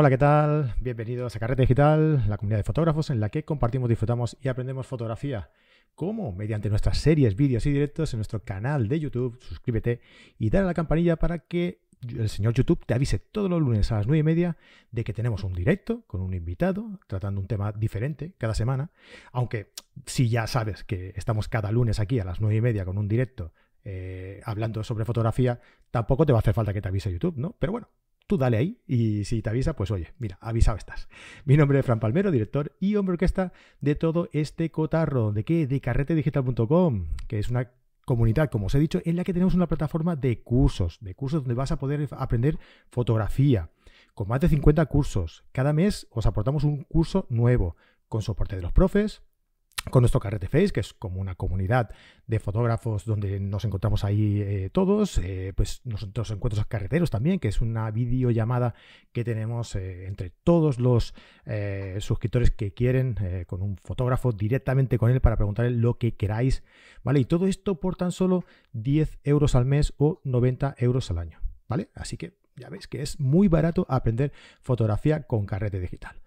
Hola, ¿qué tal? Bienvenidos a Carrete Digital, la comunidad de fotógrafos en la que compartimos, disfrutamos y aprendemos fotografía. ¿Cómo? Mediante nuestras series, vídeos y directos en nuestro canal de YouTube. Suscríbete y dale a la campanilla para que el señor YouTube te avise todos los lunes a las 9 y media de que tenemos un directo con un invitado tratando un tema diferente cada semana. Aunque si ya sabes que estamos cada lunes aquí a las 9 y media con un directo eh, hablando sobre fotografía, tampoco te va a hacer falta que te avise YouTube, ¿no? Pero bueno, tú dale ahí y si te avisa, pues oye, mira, avisado estás. Mi nombre es Fran Palmero, director y hombre orquesta de todo este cotarro. ¿De qué? De carretedigital.com, que es una comunidad, como os he dicho, en la que tenemos una plataforma de cursos, de cursos donde vas a poder aprender fotografía, con más de 50 cursos. Cada mes os aportamos un curso nuevo, con soporte de los profes, con nuestro Carrete Face, que es como una comunidad de fotógrafos donde nos encontramos ahí eh, todos, eh, pues nosotros encuentros carreteros también, que es una videollamada que tenemos eh, entre todos los suscriptores que quieren con un fotógrafo directamente con él para preguntarle lo que queráis, ¿vale? Y todo esto por tan solo 10 euros al mes o 90 euros al año, ¿vale? Así que ya veis que es muy barato aprender fotografía con carrete digital.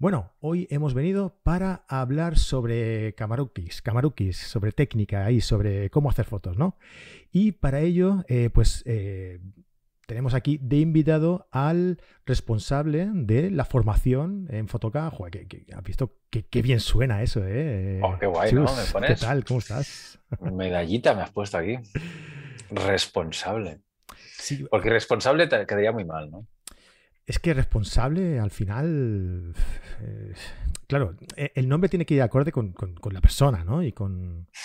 Bueno, hoy hemos venido para hablar sobre Camarukis, Camarukis, sobre técnica y sobre cómo hacer fotos, ¿no? Y para ello, eh, pues eh, tenemos aquí de invitado al responsable de la formación en Fotoca. Joder, que, has visto qué bien suena eso, ¿eh? Oh, qué guay, ¿no? ¿Me pones? ¿Qué tal? ¿Cómo estás? Medallita me has puesto aquí. Responsable. Sí. Porque responsable te quedaría muy mal, ¿no? Es que responsable al final. Eh, claro, e, el nombre tiene que ir acorde con, la persona, ¿no? Y con.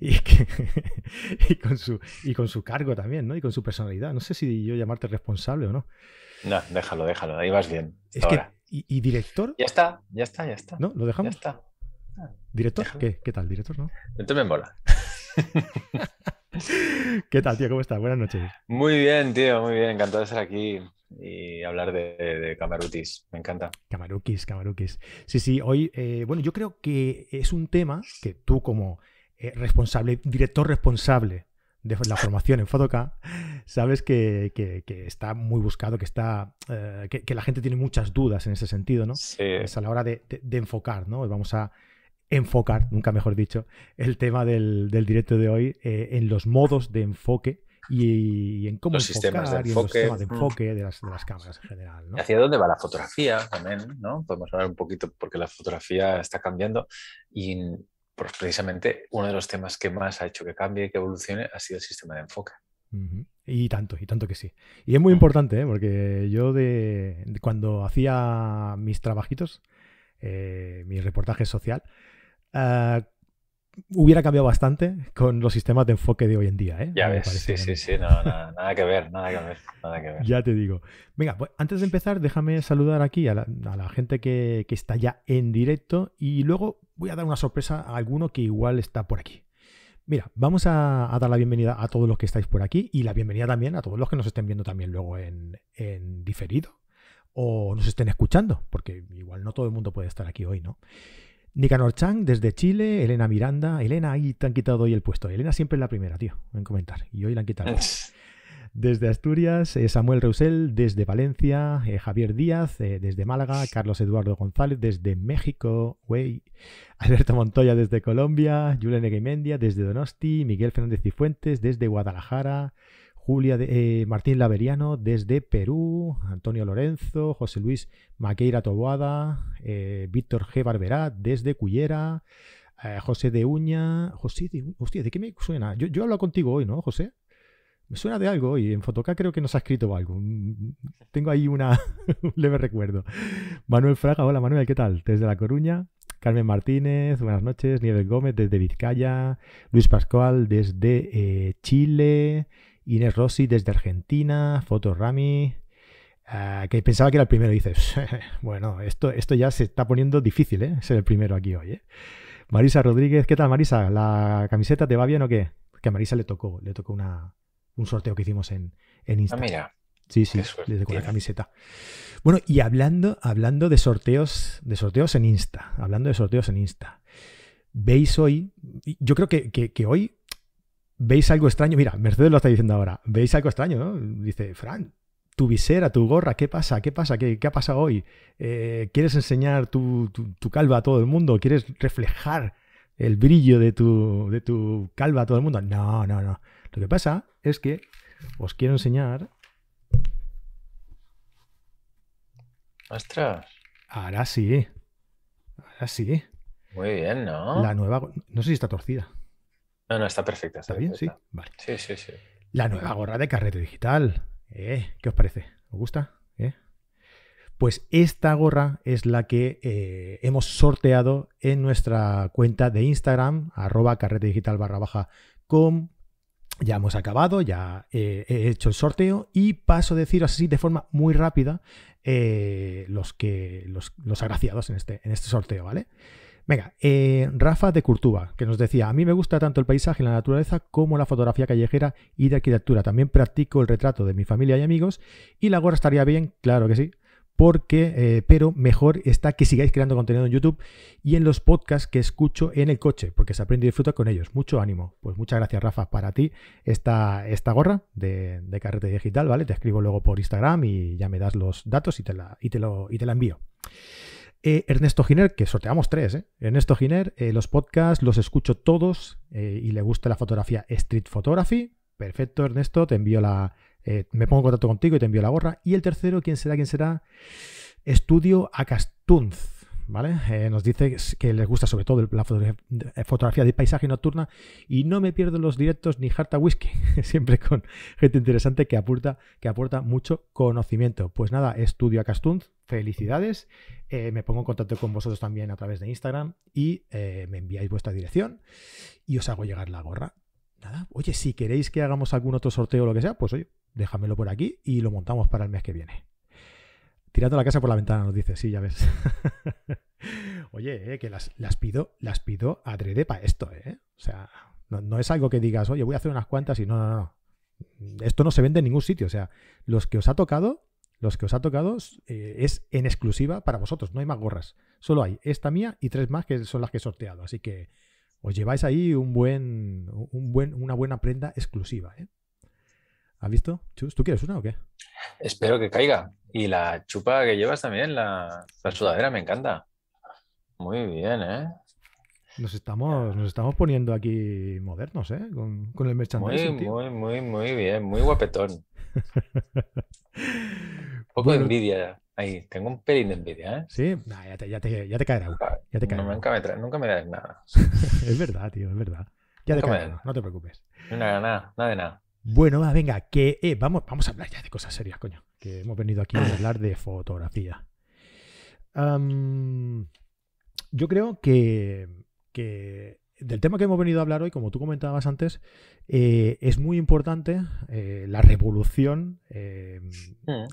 Y, con su, y con su cargo también, ¿no? Y con su personalidad. No sé si yo llamarte responsable o no. No, déjalo, déjalo. Ahí vas bien. Es que, y, director? Ya está, ya está, ya está. ¿No? ¿Lo dejamos? Ya está. ¿Director? ¿Qué, ¿Qué tal, director? ¿no? Entonces me mola. ¿Qué tal, tío? ¿Cómo estás? Buenas noches. Muy bien, tío, muy bien. Encantado de estar aquí y hablar de, de Camarutis. Me encanta. Camarukis, Camarukis. Sí, sí, hoy, eh, bueno, yo creo que es un tema que tú como eh, responsable, director responsable de la formación en Fotoca, sabes que, está muy buscado, que está eh, que, la gente tiene muchas dudas en ese sentido, ¿no? Sí. Es a la hora de, enfocar, ¿no? Vamos a enfocar, nunca mejor dicho, el tema del, del directo de hoy en los modos de enfoque y, en cómo los sistemas de enfoque, los de, enfoque de, las, de las cámaras en general. ¿no? ¿Hacia dónde va la fotografía también? ¿no? Podemos hablar un poquito porque la fotografía está cambiando y pues, precisamente uno de los temas que más ha hecho que cambie y que evolucione ha sido el sistema de enfoque. Y tanto, y tanto que sí. Y es muy importante, ¿eh? porque yo de, cuando hacía mis trabajitos, eh, mi reportaje social, uh, hubiera cambiado bastante con los sistemas de enfoque de hoy en día. ¿eh? Ya ves, sí, sí, sí, nada, que ver, nada que ver, nada que ver. Ya te digo. Venga, pues antes de empezar, déjame saludar aquí a la, gente que, está ya en directo y luego voy a dar una sorpresa a alguno que igual está por aquí. Mira, vamos a, dar la bienvenida a todos los que estáis por aquí y la bienvenida también a todos los que nos estén viendo también luego en, en diferido o nos estén escuchando, porque igual no todo el mundo puede estar aquí hoy, ¿no? Nicanor Chang desde Chile, Elena Miranda. Elena, ahí te han quitado hoy el puesto. Elena siempre es la primera, tío, en comentar. Y hoy la han quitado. Desde Asturias, eh, Samuel Reusel desde Valencia, eh, Javier Díaz eh, desde Málaga, Carlos Eduardo González desde México, güey, Alberto Montoya desde Colombia, Julen Neguimendia desde Donosti, Miguel Fernández Cifuentes desde Guadalajara, Julia de, eh, Martín Laveriano desde Perú, Antonio Lorenzo, José Luis Maqueira Toboada, eh, Víctor G. Barberá desde Cullera, eh, José de Uña. José de Hostia, ¿de qué me suena? Yo, hablo contigo hoy, ¿no, José? Me suena de algo y en Fotoca creo que nos ha escrito algo. Mm, tengo ahí una un leve recuerdo. Manuel Fraga, hola Manuel, ¿qué tal? Desde La Coruña. Carmen Martínez, buenas noches. Nieves Gómez desde Vizcaya. Luis Pascual desde Chile. Inés Rossi desde Argentina, Foto Rami, ah, que pensaba que era el primero. Y dices, bueno, esto, esto ya se está poniendo difícil, ¿eh? Ser el primero aquí hoy, ¿eh? Marisa Rodríguez, ¿qué tal, Marisa? ¿La camiseta te va bien o qué? Que a Marisa le tocó, le tocó una, un sorteo que hicimos en, en Instagram. Ah, mira. Sí, sí, le tocó la camiseta. Bueno, y hablando, hablando de sorteos, de sorteos en Insta, hablando de sorteos en Insta, veis hoy, yo creo que, que hoy ¿Veis algo extraño? Mira, Mercedes lo está diciendo ahora. ¿Veis algo extraño, no? Dice, Fran, tu visera, tu gorra, ¿qué pasa? ¿Qué pasa? ¿Qué, qué ha pasado hoy? Eh, ¿Quieres enseñar tu, tu, calva a todo el mundo? ¿Quieres reflejar el brillo de tu, de tu calva a todo el mundo? No, no, no. Lo que pasa es que os quiero enseñar. Ostras. Ahora sí. Ahora sí. Muy bien, ¿no? La nueva. No sé si está torcida. No, no, está perfecta. ¿Está, bien? Sí. Vale. Sí, sí, sí. La nueva gorra de carrete digital. ¿Eh? ¿Qué os parece? ¿Os gusta? ¿Eh? Pues esta gorra es la que eh, hemos sorteado en nuestra cuenta de Instagram, arroba carrete digital barra baja com. Ya hemos acabado, ya he hecho el sorteo y paso a deciros así de forma muy rápida los, que, los, los agraciados en este, en este sorteo, ¿vale? Venga, eh, Rafa de Curtuba, que nos decía, a mí me gusta tanto el paisaje y la naturaleza como la fotografía callejera y de arquitectura. También practico el retrato de mi familia y amigos y la gorra estaría bien, claro que sí, porque, eh, pero mejor está que sigáis creando contenido en YouTube y en los podcasts que escucho en el coche, porque se aprende y disfruta con ellos. Mucho ánimo. Pues muchas gracias, Rafa, para ti esta, esta gorra de, de carrete digital, ¿vale? Te escribo luego por Instagram y ya me das los datos y te la, y te lo, y te la envío. Eh, Ernesto Giner, que sorteamos tres, ¿eh? Ernesto Giner, eh, los podcasts los escucho todos y le gusta la fotografía Street Photography. Perfecto, Ernesto, te envío la. me pongo en contacto contigo y te envío la gorra. Y el tercero, ¿quién será? ¿Quién será? Estudio Acastunz. Eh, nos dice que les gusta sobre todo la eh, fotografía de paisaje nocturna y no me pierdo los directos ni harta whisky, siempre con gente interesante que aporta, que aporta mucho conocimiento. Pues nada, estudio a Castunz, felicidades, eh, me pongo en contacto con vosotros también a través de Instagram y me enviáis vuestra dirección y os hago llegar la gorra. Nada, oye, si queréis que hagamos algún otro sorteo o lo que sea, pues oye, déjamelo por aquí y lo montamos para el mes que viene. Tirando la casa por la ventana, nos dice, sí, ya ves. oye, eh, que las, pido, las pido adrede para esto, ¿eh? O sea, no, es algo que digas, oye, voy a hacer unas cuantas y no, no, no. Esto no se vende en ningún sitio. O sea, los que os ha tocado, los que os ha tocado eh, es en exclusiva para vosotros. No hay más gorras. Solo hay esta mía y tres más que son las que he sorteado. Así que os lleváis ahí un buen, un buen, una buena prenda exclusiva. ¿eh? ¿Has visto? Chus, ¿tú quieres una o qué? Espero que caiga. Y la chupa que llevas también, la, sudadera, me encanta. Muy bien, ¿eh? Nos estamos, nos estamos poniendo aquí modernos, ¿eh? Con, el merchandising. Muy, muy, muy, muy bien, muy guapetón. Un poco de envidia ahí, tengo un pelín de envidia, ¿eh? Sí, ya, te, ya, te, ya, te, caerá. Ya te caerá. nunca, me nunca me das nada. es verdad, tío, es verdad. Ya te caerá, no te preocupes. Nada, nada, nada de nada. Bueno, venga, que eh, vamos, vamos a hablar ya de cosas serias, coño. Que hemos venido aquí a hablar de fotografía. yo creo que, del tema que hemos venido a hablar hoy, como tú comentabas antes, eh, es muy importante eh, la revolución mm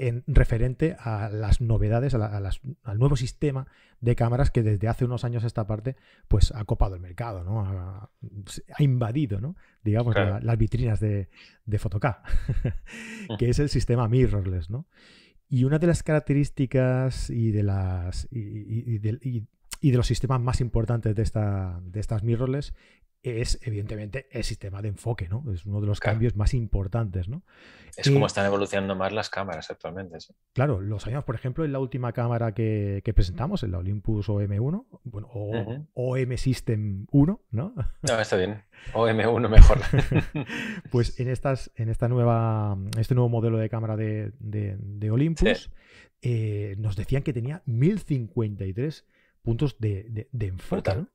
en referente a las novedades, al nuevo sistema de cámaras que desde hace unos años esta parte pues ha copado el mercado, ¿no? Ha, invadido, ¿no? Digamos, las vitrinas de, de que es el sistema mirrorless, ¿no? Y una de las características y de las y, de, los sistemas más importantes de, esta, de estas mirrorless es evidentemente el sistema de enfoque, ¿no? Es uno de los cambios más importantes, ¿no? Es como están evolucionando más las cámaras actualmente. Claro, lo sabíamos, por ejemplo, en la última cámara que, presentamos, en la Olympus OM1, bueno, o OM System 1, ¿no? No, está bien. OM1 mejor. pues en estas, en esta nueva, este nuevo modelo de cámara de, Olympus, eh, nos decían que tenía 1053 puntos de, enfoque. ¿no?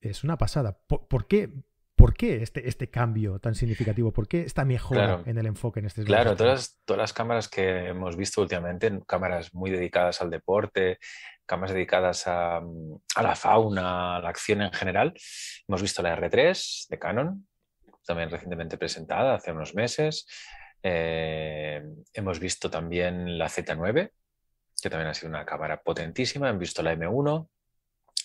Es, una pasada. ¿Por, qué, por qué este, este cambio tan significativo? ¿Por qué esta mejora en el enfoque en este Claro, todas, todas las cámaras que hemos visto últimamente, cámaras muy dedicadas al deporte, cámaras dedicadas a, la fauna, a la acción en general. Hemos visto la R3 de Canon, también recientemente presentada hace unos meses. Eh, hemos visto también la Z9, que también ha sido una cámara potentísima. Hemos visto la M1,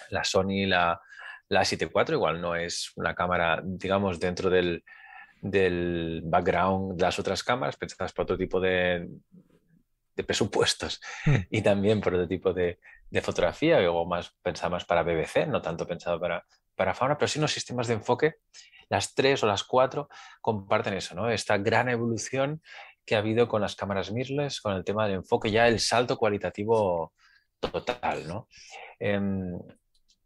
la Sony, la, la 7.4 igual no es una cámara, digamos, dentro del, background de las otras cámaras, pensadas por otro tipo de, presupuestos hmm. y también por otro tipo de, fotografía, o más pensada más para BBC, no tanto pensado para, para fauna, pero sí unos sistemas de enfoque, las tres o las cuatro comparten eso, ¿no? Esta gran evolución que ha habido con las cámaras mirrorless, con el tema del enfoque, ya el salto cualitativo total, ¿no? Em,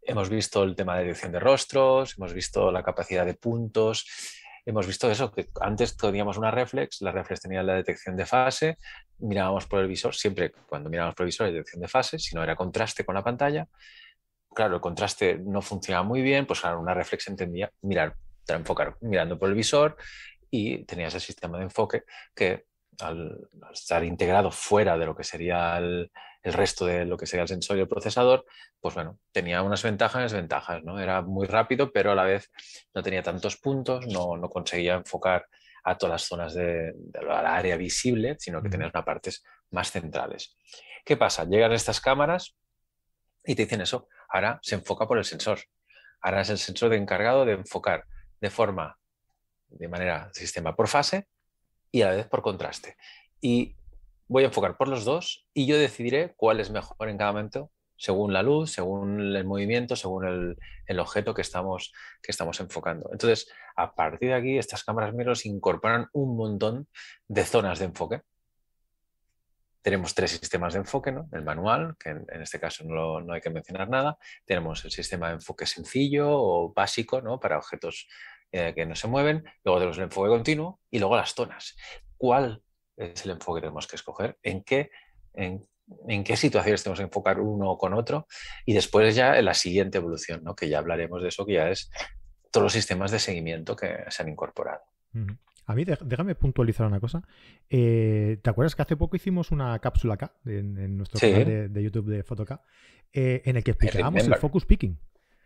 hemos visto el tema de edición de rostros, hemos visto la capacidad de puntos, hemos visto eso, que antes teníamos una reflex, la reflex tenía la detección de fase, mirábamos por el visor, siempre cuando mirábamos por el visor la detección de fase, si no era contraste con la pantalla. Claro, el contraste no funcionaba muy bien, pues claro, una reflex entendía mirar, enfocar mirando por el visor y tenía ese sistema de enfoque que al, estar integrado fuera de lo que sería el, resto de lo que sería el sensor y el procesador, pues bueno, tenía unas ventajas y desventajas, ¿no? Era muy rápido, pero a la vez no tenía tantos puntos, no, no conseguía enfocar a todas las zonas de, la área visible, sino que tenía unas partes más centrales. ¿Qué pasa? Llegan estas cámaras y te dicen eso, ahora se enfoca por el sensor. Ahora es el sensor de encargado de enfocar de forma, de manera sistema por fase y a la vez por contraste. Y voy a enfocar por los dos y yo decidiré cuál es mejor en cada momento según la luz, según el movimiento, según el, objeto que estamos, que estamos enfocando. Entonces, a partir de aquí, estas cámaras mirrorless incorporan un montón de zonas de enfoque. Tenemos tres sistemas de enfoque, ¿no? El manual, que en, este caso no, hay que mencionar nada. Tenemos el sistema de enfoque sencillo o básico, ¿no? Para objetos eh, que no se mueven, luego tenemos el enfoque continuo y luego las zonas. ¿Cuál es el enfoque que tenemos que escoger? ¿En qué, en, qué situaciones tenemos que enfocar uno con otro? Y después ya en la siguiente evolución, ¿no? que ya hablaremos de eso, que ya es todos los sistemas de seguimiento que se han incorporado. A mí, déjame puntualizar una cosa. Eh, ¿Te acuerdas que hace poco hicimos una cápsula acá en, nuestro canal de, YouTube de Fotoca eh, en el que explicábamos el focus picking?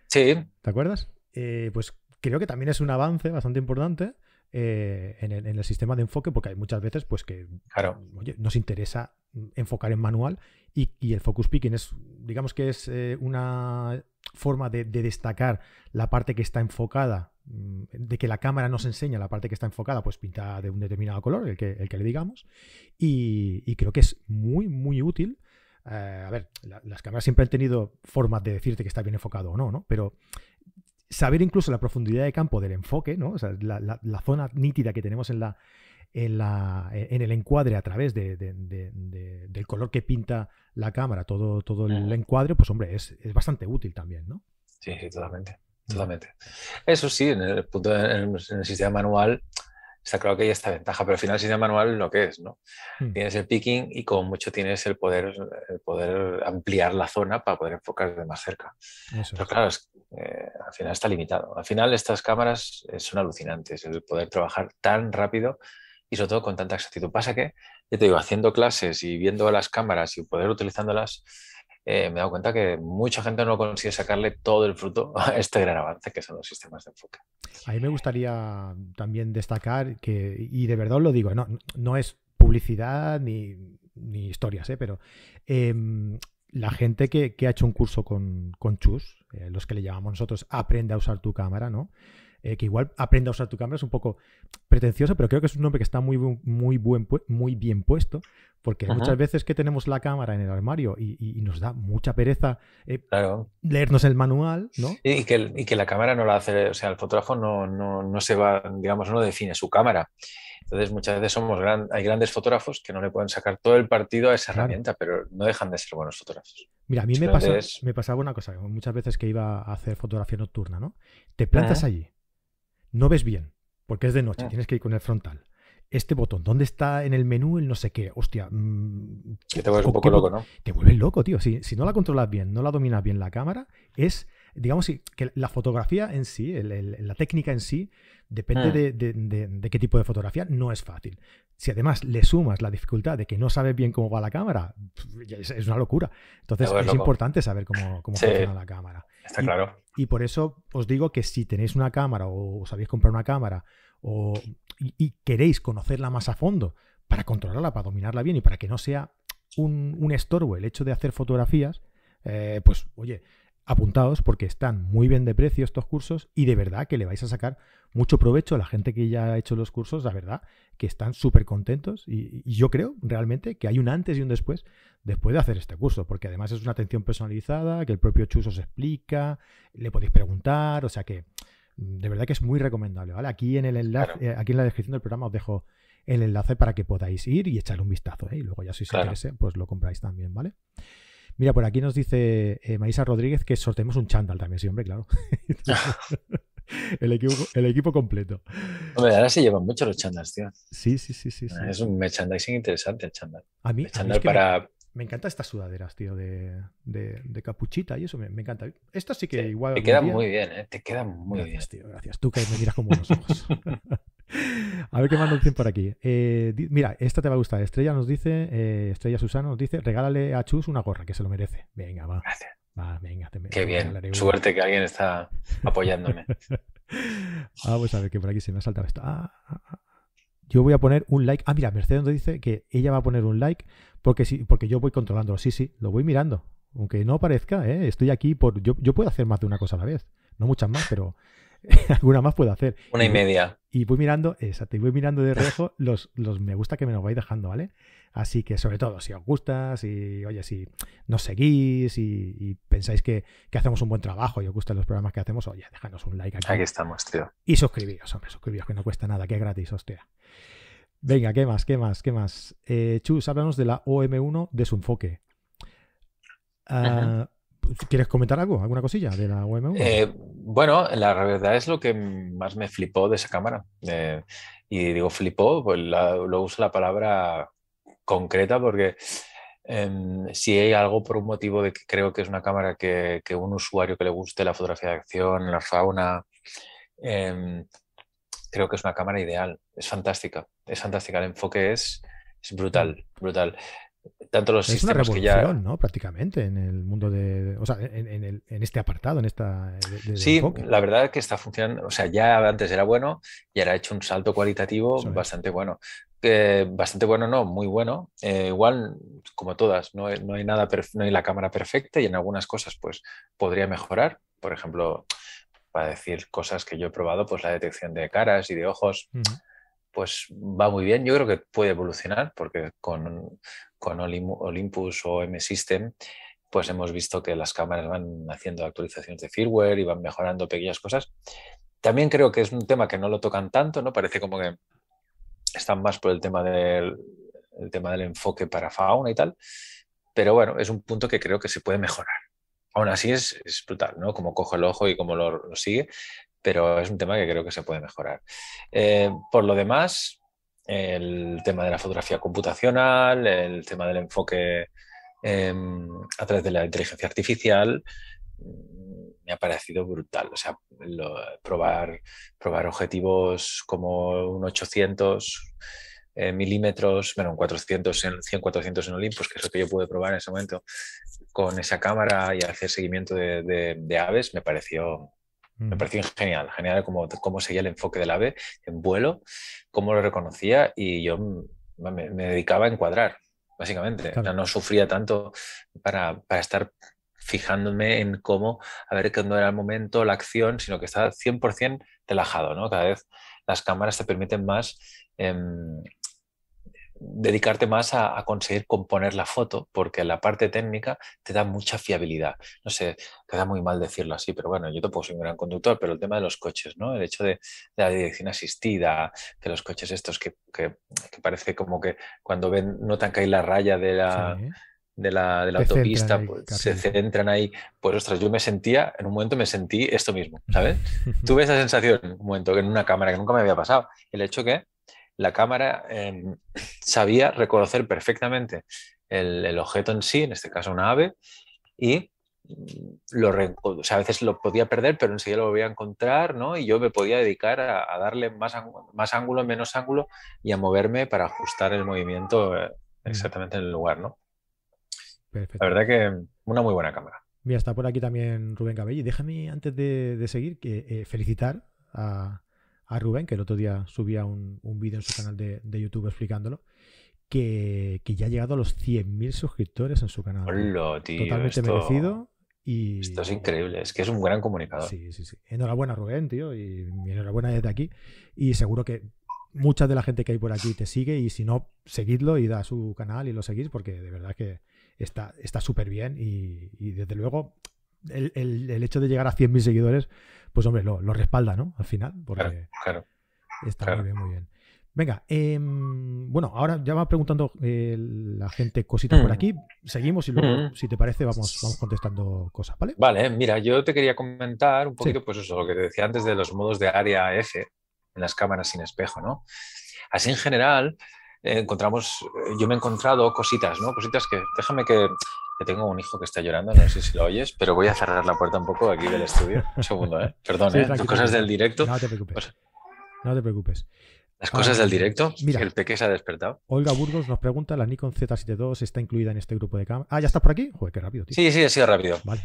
Sí. ¿Te acuerdas? pues creo que también es un avance bastante importante eh, en, el, sistema de enfoque, porque hay muchas veces pues que nos interesa enfocar en manual y, el focus picking es, digamos que es eh, una forma de, destacar la parte que está enfocada, mm, de que la cámara nos enseña la parte que está enfocada, pues pinta de un determinado color, el que, el que le digamos, y, creo que es muy, muy útil. Eh, a ver, las cámaras siempre han tenido formas de decirte que está bien enfocado o no, ¿no? Pero saber incluso la profundidad de campo del enfoque, ¿no? O sea, la, zona nítida que tenemos en, la, en, la, en el encuadre a través de, del color que pinta la cámara, todo, todo el encuadre, pues hombre, es, bastante útil también, ¿no? Sí, sí, totalmente. Totalmente. Eso sí, en el punto en el sistema manual está claro que hay esta ventaja, pero al final el sistema manual lo que es, ¿no? Hmm. Tienes el picking y como mucho tienes el poder, el poder ampliar la zona para poder enfocar desde más cerca. pero claro, eh, al final está limitado. Al final estas cámaras eh, son alucinantes, el poder trabajar tan rápido y sobre todo con tanta exactitud. Pasa que, yo te digo, haciendo clases y viendo las cámaras y poder utilizándolas, eh, me he dado cuenta que mucha gente no consigue sacarle todo el fruto a este gran avance que son los sistemas de enfoque. A mí me gustaría también destacar que, y de verdad os lo digo, no, no es publicidad ni, historias, ¿eh? pero em, la gente que, ha hecho un curso con, con Chus, eh, los que le llamamos nosotros, aprende a usar tu cámara, ¿no? Eh, que igual aprende a usar tu cámara es un poco pretencioso, pero creo que es un nombre que está muy, muy, buen, muy bien puesto, porque muchas veces que tenemos la cámara en el armario y, nos da mucha pereza eh, leernos el manual, ¿no? Y que, y que, la cámara no la hace, o sea, el fotógrafo no, no, no se va, digamos, no define su cámara. Entonces, muchas veces somos hay grandes fotógrafos que no le pueden sacar todo el partido a esa herramienta, pero no dejan de ser buenos fotógrafos. Mira, a mí me, me, pasaba una cosa, muchas veces que iba a hacer fotografía nocturna, ¿no? Te plantas allí, no ves bien, porque es de noche, ah. tienes que ir con el frontal. Este botón, ¿dónde está en el menú el no sé qué? Hostia. Mm, te vuelves un poco loco, ¿no? Te vuelves loco, tío. Si, si no la controlas bien, no la dominas bien la cámara, es, digamos, que la fotografía en sí, la técnica en sí, depende hmm. de, qué tipo de fotografía, no es fácil. Si además le sumas la dificultad de que no sabes bien cómo va la cámara, es, una locura. Entonces es importante saber cómo, funciona la cámara. Está claro. Y por eso os digo que si tenéis una cámara o os habéis comprado una cámara o, y, queréis conocerla más a fondo para controlarla, para dominarla bien y para que no sea un, estorbo el hecho de hacer fotografías, eh, pues oye, apuntados porque están muy bien de precio estos cursos y de verdad que le vais a sacar mucho provecho a la gente que ya ha hecho los cursos, la verdad, que están súper contentos y, yo creo realmente que hay un antes y un después después de hacer este curso, porque además es una atención personalizada, que el propio Chus os explica, le podéis preguntar, o sea que de verdad que es muy recomendable, ¿vale? Aquí en el enlace, eh, aquí en la descripción del programa os dejo el enlace para que podáis ir y echarle un vistazo. ¿eh? Y luego ya si os interese, pues lo compráis también, ¿vale? Mira, por aquí nos dice eh, Maísa Rodríguez que sorteemos un chándal también, sí, hombre, claro. el, equipo, el equipo completo. Hombre, ahora se llevan mucho los chándals, tío. Sí, sí, sí, sí, Es un merchandising interesante el chándal. A mí, chándal para... Me, encanta estas sudaderas, tío, de, de, capuchita y eso me, encanta. Estas sí que igual. Te quedan muy bien, ¿eh? Te quedan muy bien. Gracias, tío, gracias. Tú que me miras con buenos ojos. A ver qué más nos dicen por aquí. Eh, mira, esta te va a gustar. Estrella nos dice, eh, Estrella Susana nos dice, regálale a Chus una gorra, que se lo merece. Venga, va. Gracias. Va, venga. Te, qué bien. Suerte que alguien está apoyándome. Vamos a ver que por aquí se me ha saltado esto. Ah, ah, ah, yo voy a poner un like. Ah, mira, Mercedes nos dice que ella va a poner un like porque sí, porque yo voy controlándolo. Sí, sí, lo voy mirando. Aunque no parezca, ¿eh? estoy aquí por. Yo, yo puedo hacer más de una cosa a la vez. No muchas más, pero alguna más puedo hacer. Una y media. Y voy mirando, exacto, y voy mirando de reojo los, los me gusta que me lo vais dejando, ¿vale? Así que sobre todo, si os gusta, si, oye, si nos seguís y, pensáis que, hacemos un buen trabajo y os gustan los programas que hacemos, oye, déjanos un like aquí. Aquí estamos, tío. Y suscribíos, hombre, suscribíos, que no cuesta nada, que es gratis, hostia. Venga, ¿qué más? ¿Qué más? ¿Qué más? Eh, Chus, háblanos de la OM1 de su enfoque. Uh, ¿Quieres comentar algo? ¿Alguna cosilla de la OM1? Eh, bueno, la verdad es lo que más me flipó de esa cámara. Eh, y digo flipó, pues lo uso la palabra concreta porque em, si hay algo por un motivo de que creo que es una cámara que, un usuario que le guste la fotografía de acción, la fauna, em, creo que es una cámara ideal. Es fantástica, es fantástica. El enfoque es, es brutal, brutal tanto los es una revolución, ¿no? Prácticamente en el mundo de, o sea, en, este apartado, en esta. sí, la verdad es que está funcionando, o sea, ya antes era bueno y ahora ha hecho un salto cualitativo bastante bueno. Bastante bueno, no, muy bueno. Eh, igual, como todas, no, no hay nada, no hay la cámara perfecta y en algunas cosas, pues podría mejorar. Por ejemplo, para decir cosas que yo he probado, pues la detección de caras y de ojos pues va muy bien. Yo creo que puede evolucionar porque con, con Olympus o M-System pues hemos visto que las cámaras van haciendo actualizaciones de firmware y van mejorando pequeñas cosas. También creo que es un tema que no lo tocan tanto, ¿no? Parece como que están más por el tema del, el tema del enfoque para fauna y tal. Pero bueno, es un punto que creo que se puede mejorar. Aún así es, brutal, ¿no? Como coge el ojo y cómo lo sigue, pero es un tema que creo que se puede mejorar. Eh, por lo demás, el tema de la fotografía computacional, el tema del enfoque em, a través de la inteligencia artificial, me ha parecido brutal. O sea, probar, probar objetivos como un 800 eh, milímetros, bueno, un 400 en 100, 400 en Olympus, que es lo que yo pude probar en ese momento, con esa cámara y hacer seguimiento de aves, me pareció me mm. pareció genial, genial cómo, cómo seguía el enfoque del ave en vuelo, cómo lo reconocía y yo me, dedicaba a encuadrar, básicamente. no sufría tanto para, para, estar fijándome en cómo, a ver cuándo era el momento, la acción, sino que estaba 100% relajado, ¿no? Cada vez las cámaras te permiten más em, dedicarte más a, conseguir componer la foto, porque la parte técnica te da mucha fiabilidad. No sé, queda muy mal decirlo así, pero bueno, yo tampoco soy un gran conductor, pero el tema de los coches, ¿no? El hecho de, la dirección asistida, que los coches estos que, parece como que cuando ven, notan que hay la raya de la... de la, autopista, pues, se centran ahí. Pues ostras, yo me sentía, en un momento me sentí esto mismo, ¿sabes? Tuve esa sensación en un momento en una cámara que nunca me había pasado. El hecho que la cámara em, sabía reconocer perfectamente el, objeto en sí, en este caso una ave, y lo, a veces lo podía perder, pero enseguida lo volvía a encontrar, ¿no? Y yo me podía dedicar a, darle más, más ángulo, menos ángulo y a moverme para ajustar el movimiento eh, mm. exactamente en el lugar, ¿no? La verdad que una muy buena cámara. Mira, está por aquí también Rubén Cabelli. Déjame, antes de, seguir, que eh, felicitar a, a Rubén, que el otro día subía un, vídeo en su canal de, YouTube explicándolo, que, ya ha llegado a los 100.000 suscriptores en su canal. Totalmente merecido. Y, esto es increíble, es que es un gran comunicador. Sí, sí, sí. Enhorabuena, Rubén, tío, y enhorabuena desde aquí. Y seguro que mucha de la gente que hay por aquí te sigue, y si no, seguidlo y da su canal y lo seguís, porque de verdad que está súper bien. Y, desde luego, el, el, hecho de llegar a 100.000 seguidores pues hombre, lo, respalda, ¿no? Al final, porque claro, está muy bien, muy bien. Venga, em, bueno, ahora ya va preguntando eh, la gente cositas por mm. aquí. Seguimos y luego, mm. si te parece, vamos, vamos contestando cosas, ¿vale? Vale, mira, yo te quería comentar un poquito, pues eso, lo que te decía antes de los modos de área F en las cámaras sin espejo, ¿no? Así en general, eh, encontramos, eh, yo me he encontrado cositas, ¿no? Cositas que, déjame que, que, tengo un hijo que está llorando, no sé si lo oyes, pero voy a cerrar la puerta un poco aquí del estudio. Un segundo, ¿eh? Perdón, ¿eh? Cosas del directo. No te preocupes. Pues no te preocupes. Las cosas del directo. Mira, el peque se ha despertado. Olga Burgos nos pregunta: ¿la Nikon Z7 II está incluida en este grupo de cámaras? Ah, ¿ya estás por aquí? Joder, qué rápido, tío. Sí, sí, ha sido rápido. Vale.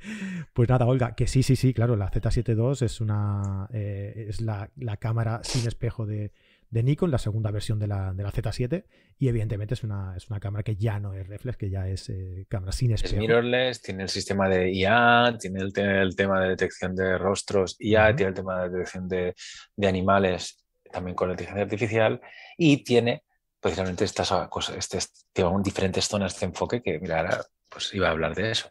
pues nada, Olga, que sí, sí, sí, claro, la Z7 II es una eh, es la, cámara sin espejo de, Nikon, la segunda versión de la, de la, Z7, y evidentemente es una, es una cámara que ya no es reflex, que ya es eh, cámara sin espejo. Es mirrorless, tiene el sistema de IA, tiene el, tema de detección de rostros IA, tiene el tema de detección de, de animales también con la inteligencia artificial y tiene precisamente estas cosas, este, diferentes zonas de enfoque que, mira, ahora pues iba a hablar de eso.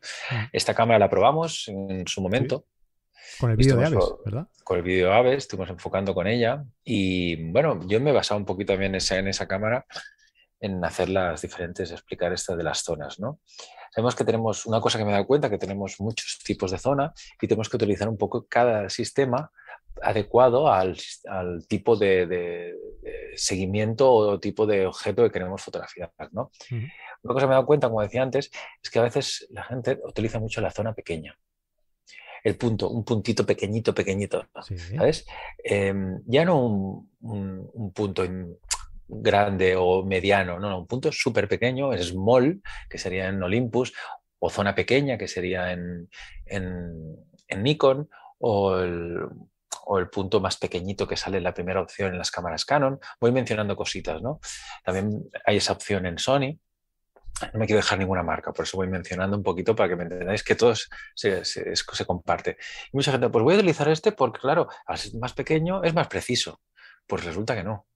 Esta cámara la probamos en su momento. Con el vídeo de Aves, ¿verdad? Con el vídeo de Aves, estuvimos enfocando con ella y bueno, yo me he basado un poquito también en esa, en esa cámara en hacer las diferentes, explicar estas de las zonas, ¿no? Sabemos que tenemos, una cosa que me he dado cuenta, que tenemos muchos tipos de zona y tenemos que utilizar un poco cada sistema adecuado al, tipo de, seguimiento o tipo de objeto que queremos fotografiar. ¿no? Una cosa que me he dado cuenta, como decía antes, es que a veces la gente utiliza mucho la zona pequeña. El punto, un puntito pequeñito, pequeñito. ¿Sabes? Em, ya no un, punto grande o mediano, no, no un punto súper pequeño, small, que sería en Olympus, o zona pequeña, que sería en, en, en Nikon, o el, o el punto más pequeñito que sale en la primera opción en las cámaras Canon. Voy mencionando cositas, ¿no? También hay esa opción en Sony. No me quiero dejar ninguna marca, por eso voy mencionando un poquito para que me entendáis que todo se, se, comparte. Y mucha gente, pues voy a utilizar este porque, claro, al ser más pequeño es más preciso. Pues resulta que no.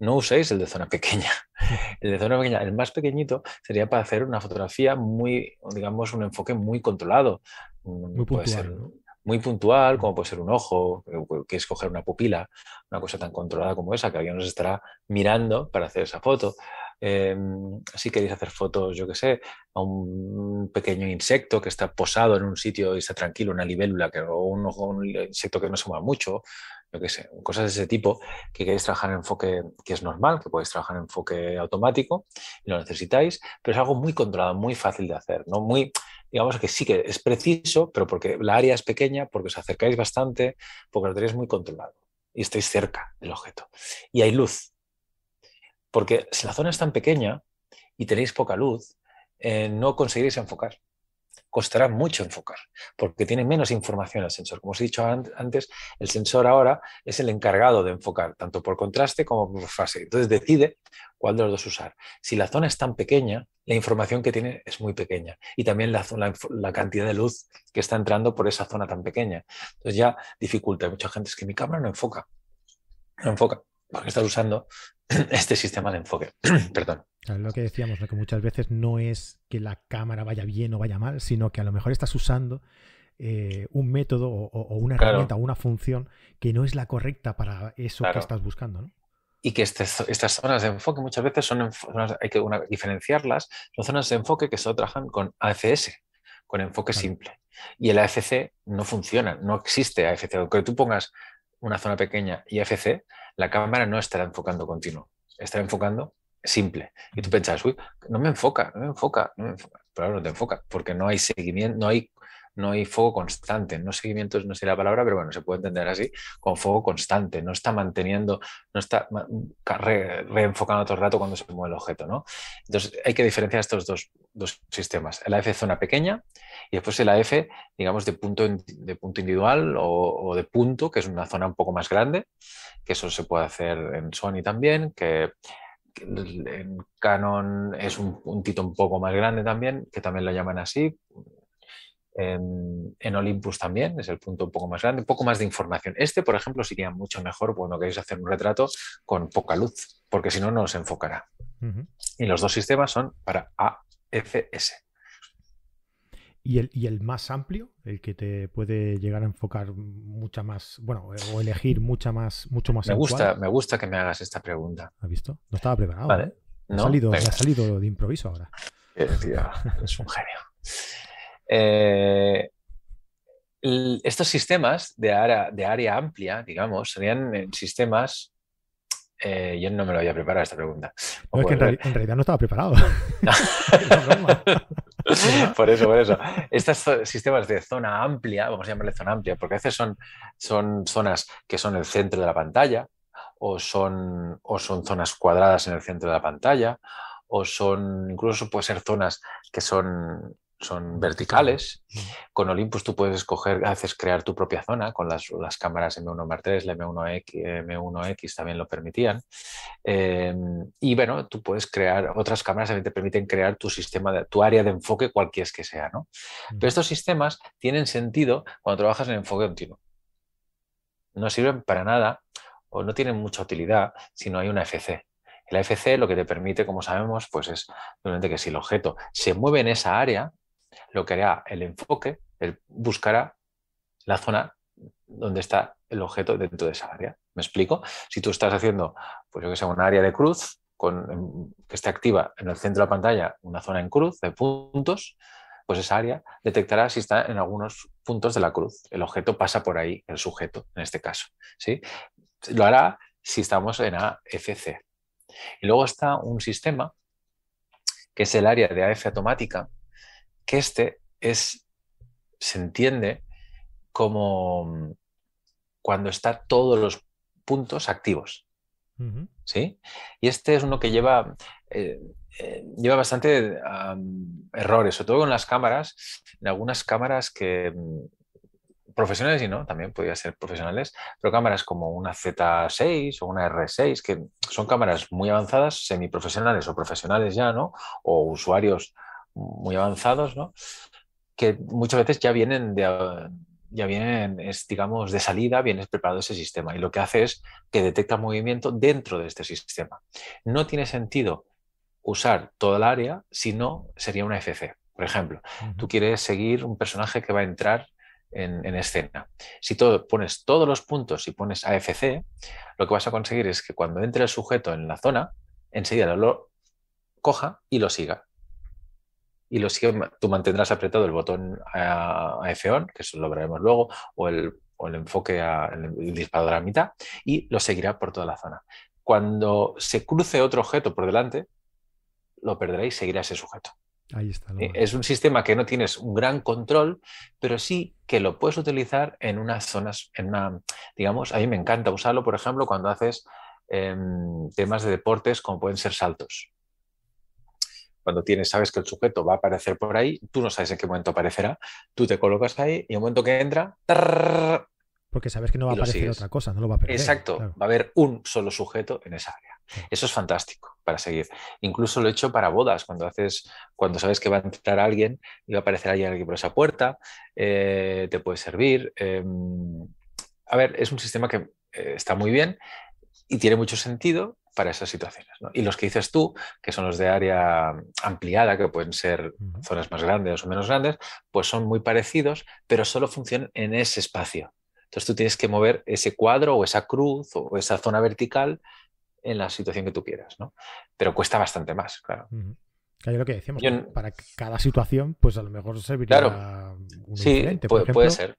No uséis el de zona pequeña. El de zona pequeña, el más pequeñito, sería para hacer una fotografía muy, digamos, un enfoque muy controlado. Muy puntual, ¿no? muy puntual, como puede ser un ojo, que es coger una pupila, una cosa tan controlada como esa, que alguien nos estará mirando para hacer esa foto. Eh, si queréis hacer fotos, yo que sé, a un pequeño insecto que está posado en un sitio y está tranquilo, una libélula que, o un, insecto que no se mueva mucho, yo qué sé, cosas de ese tipo, que queréis trabajar en enfoque que es normal, que podéis trabajar en enfoque automático y lo necesitáis, pero es algo muy controlado, muy fácil de hacer, ¿no? Muy, digamos que sí que es preciso, pero porque la área es pequeña, porque os acercáis bastante, porque lo tenéis muy controlado y estáis cerca del objeto. Y hay luz. Porque si la zona es tan pequeña y tenéis poca luz, eh, no conseguiréis enfocar costará mucho enfocar, porque tiene menos información el sensor. Como os he dicho antes, el sensor ahora es el encargado de enfocar, tanto por contraste como por fase. Entonces decide cuál de los dos usar. Si la zona es tan pequeña, la información que tiene es muy pequeña y también la, cantidad de luz que está entrando por esa zona tan pequeña. Entonces ya dificulta. Hay mucha gente es que mi cámara no enfoca. No enfoca porque estás usando este sistema de enfoque. Perdón. lo que decíamos, que muchas veces no es que la cámara vaya bien o vaya mal, sino que a lo mejor estás usando eh, un método o, una herramienta o una función que no es la correcta para eso que estás buscando. ¿no? Y que este estas zonas de enfoque muchas veces son zonas, hay que diferenciarlas, son zonas de enfoque que solo trabajan con AFS, con enfoque simple. Y el AFC no funciona, no existe AFC. Aunque tú pongas una zona pequeña y AFC, la cámara no estará enfocando continuo, estará enfocando simple. Y tú pensás, uy, no me enfoca, no me enfoca, no me enfoca. Pero no te enfoca, porque no hay seguimiento, no hay, no hay fuego constante. No seguimiento no sé la palabra, pero bueno, se puede entender así, con fuego constante. No está manteniendo, no está reenfocando todo el rato cuando se mueve el objeto, ¿no? Entonces hay que diferenciar estos dos, dos sistemas. El AF zona pequeña y después el AF, digamos, de punto, de punto individual o, de punto, que es una zona un poco más grande, que eso se puede hacer en Sony también, que en Canon es un puntito un poco más grande también, que también lo llaman así. En, Olympus también es el punto un poco más grande, un poco más de información. Este, por ejemplo, sería mucho mejor cuando queréis hacer un retrato con poca luz, porque si no, no os enfocará. Y los dos sistemas son para AFS. ¿Y el, ¿Y el más amplio? El que te puede llegar a enfocar mucha más, bueno, o elegir mucha más, mucho más. Me gusta, me gusta que me hagas esta pregunta. ¿Has visto? No estaba preparado. Vale. ¿eh? Me, ha salido, me ha salido de improviso ahora. es un genio. Eh, estos sistemas de área, de área amplia, digamos, serían sistemas eh, yo no me lo había preparado esta pregunta. No, es que en, realidad no estaba preparado. por eso, por eso. Estos sistemas de zona amplia, vamos a llamarle zona amplia, porque a veces son, son zonas que son el centro de la pantalla, o son, o son zonas cuadradas en el centro de la pantalla, o son, incluso puede ser zonas que son son verticales. Con Olympus tú puedes escoger, haces crear tu propia zona con las, cámaras M1 Mark III, la M1X, M1X también lo permitían. Em, y bueno, tú puedes crear, otras cámaras también te permiten crear tu sistema, de, tu área de enfoque, cualquiera que sea. ¿no? Pero estos sistemas tienen sentido cuando trabajas en enfoque continuo. No sirven para nada o no tienen mucha utilidad si no hay una FC. El FC lo que te permite, como sabemos, pues es simplemente que si el objeto se mueve en esa área, lo que hará el enfoque, buscará la zona donde está el objeto dentro de esa área. ¿Me explico? Si tú estás haciendo, pues yo que sé, un área de cruz con, que esté activa en el centro de la pantalla, una zona en cruz de puntos, pues esa área detectará si está en algunos puntos de la cruz. El objeto pasa por ahí, el sujeto, en este caso. ¿sí? Lo hará si estamos en AFC. Y luego está un sistema que es el área de AF automática, que este es, se entiende como mm, cuando está todos los puntos activos. ¿Sí? Y este es uno que lleva, eh, eh, lleva bastante errores, sobre todo con las cámaras, en algunas cámaras que mm, profesionales y no, también podría ser profesionales, pero cámaras como una Z6 o una R6, que son cámaras muy avanzadas, semiprofesionales o profesionales ya, ¿no? O usuarios muy avanzados, ¿no? que muchas veces ya vienen de, ya vienen, es, digamos, de salida, vienes preparado ese sistema y lo que hace es que detecta movimiento dentro de este sistema. No tiene sentido usar toda el área, si no sería una FC. Por ejemplo, tú quieres seguir un personaje que va a entrar en, en, escena. Si todo, pones todos los puntos y pones AFC, lo que vas a conseguir es que cuando entre el sujeto en la zona, enseguida lo coja y lo siga y lo sigue, tú mantendrás apretado el botón a, F-on, que eso lo veremos luego, o el, el enfoque, a, el, disparador a mitad, y lo seguirá por toda la zona. Cuando se cruce otro objeto por delante, lo perderá y seguirá ese sujeto. Ahí está. Eh, es un sistema que no tienes un gran control, pero sí que lo puedes utilizar en unas zonas, en una, digamos, a mí me encanta usarlo, por ejemplo, cuando haces em, temas de deportes como pueden ser saltos cuando tienes, sabes que el sujeto va a aparecer por ahí, tú no sabes en qué momento aparecerá, tú te colocas ahí y en el momento que entra, porque sabes que no va a aparecer otra cosa, no lo va a perder. Exacto, va a haber un solo sujeto en esa área. Eso es fantástico para seguir. Incluso lo he hecho para bodas, cuando haces, cuando sabes que va a entrar alguien y va a aparecer alguien por esa puerta, eh, te puede servir. Em, a ver, es un sistema que eh, está muy bien y tiene mucho sentido para esas situaciones. Y los que dices tú, que son los de área ampliada, que pueden ser zonas más grandes o menos grandes, pues son muy parecidos, pero solo funcionan en ese espacio. Entonces tú tienes que mover ese cuadro o esa cruz o esa zona vertical en la situación que tú quieras, ¿no? Pero cuesta bastante más, claro. Claro, lo que decíamos, para cada situación, pues a lo mejor serviría claro, sí, puede ser.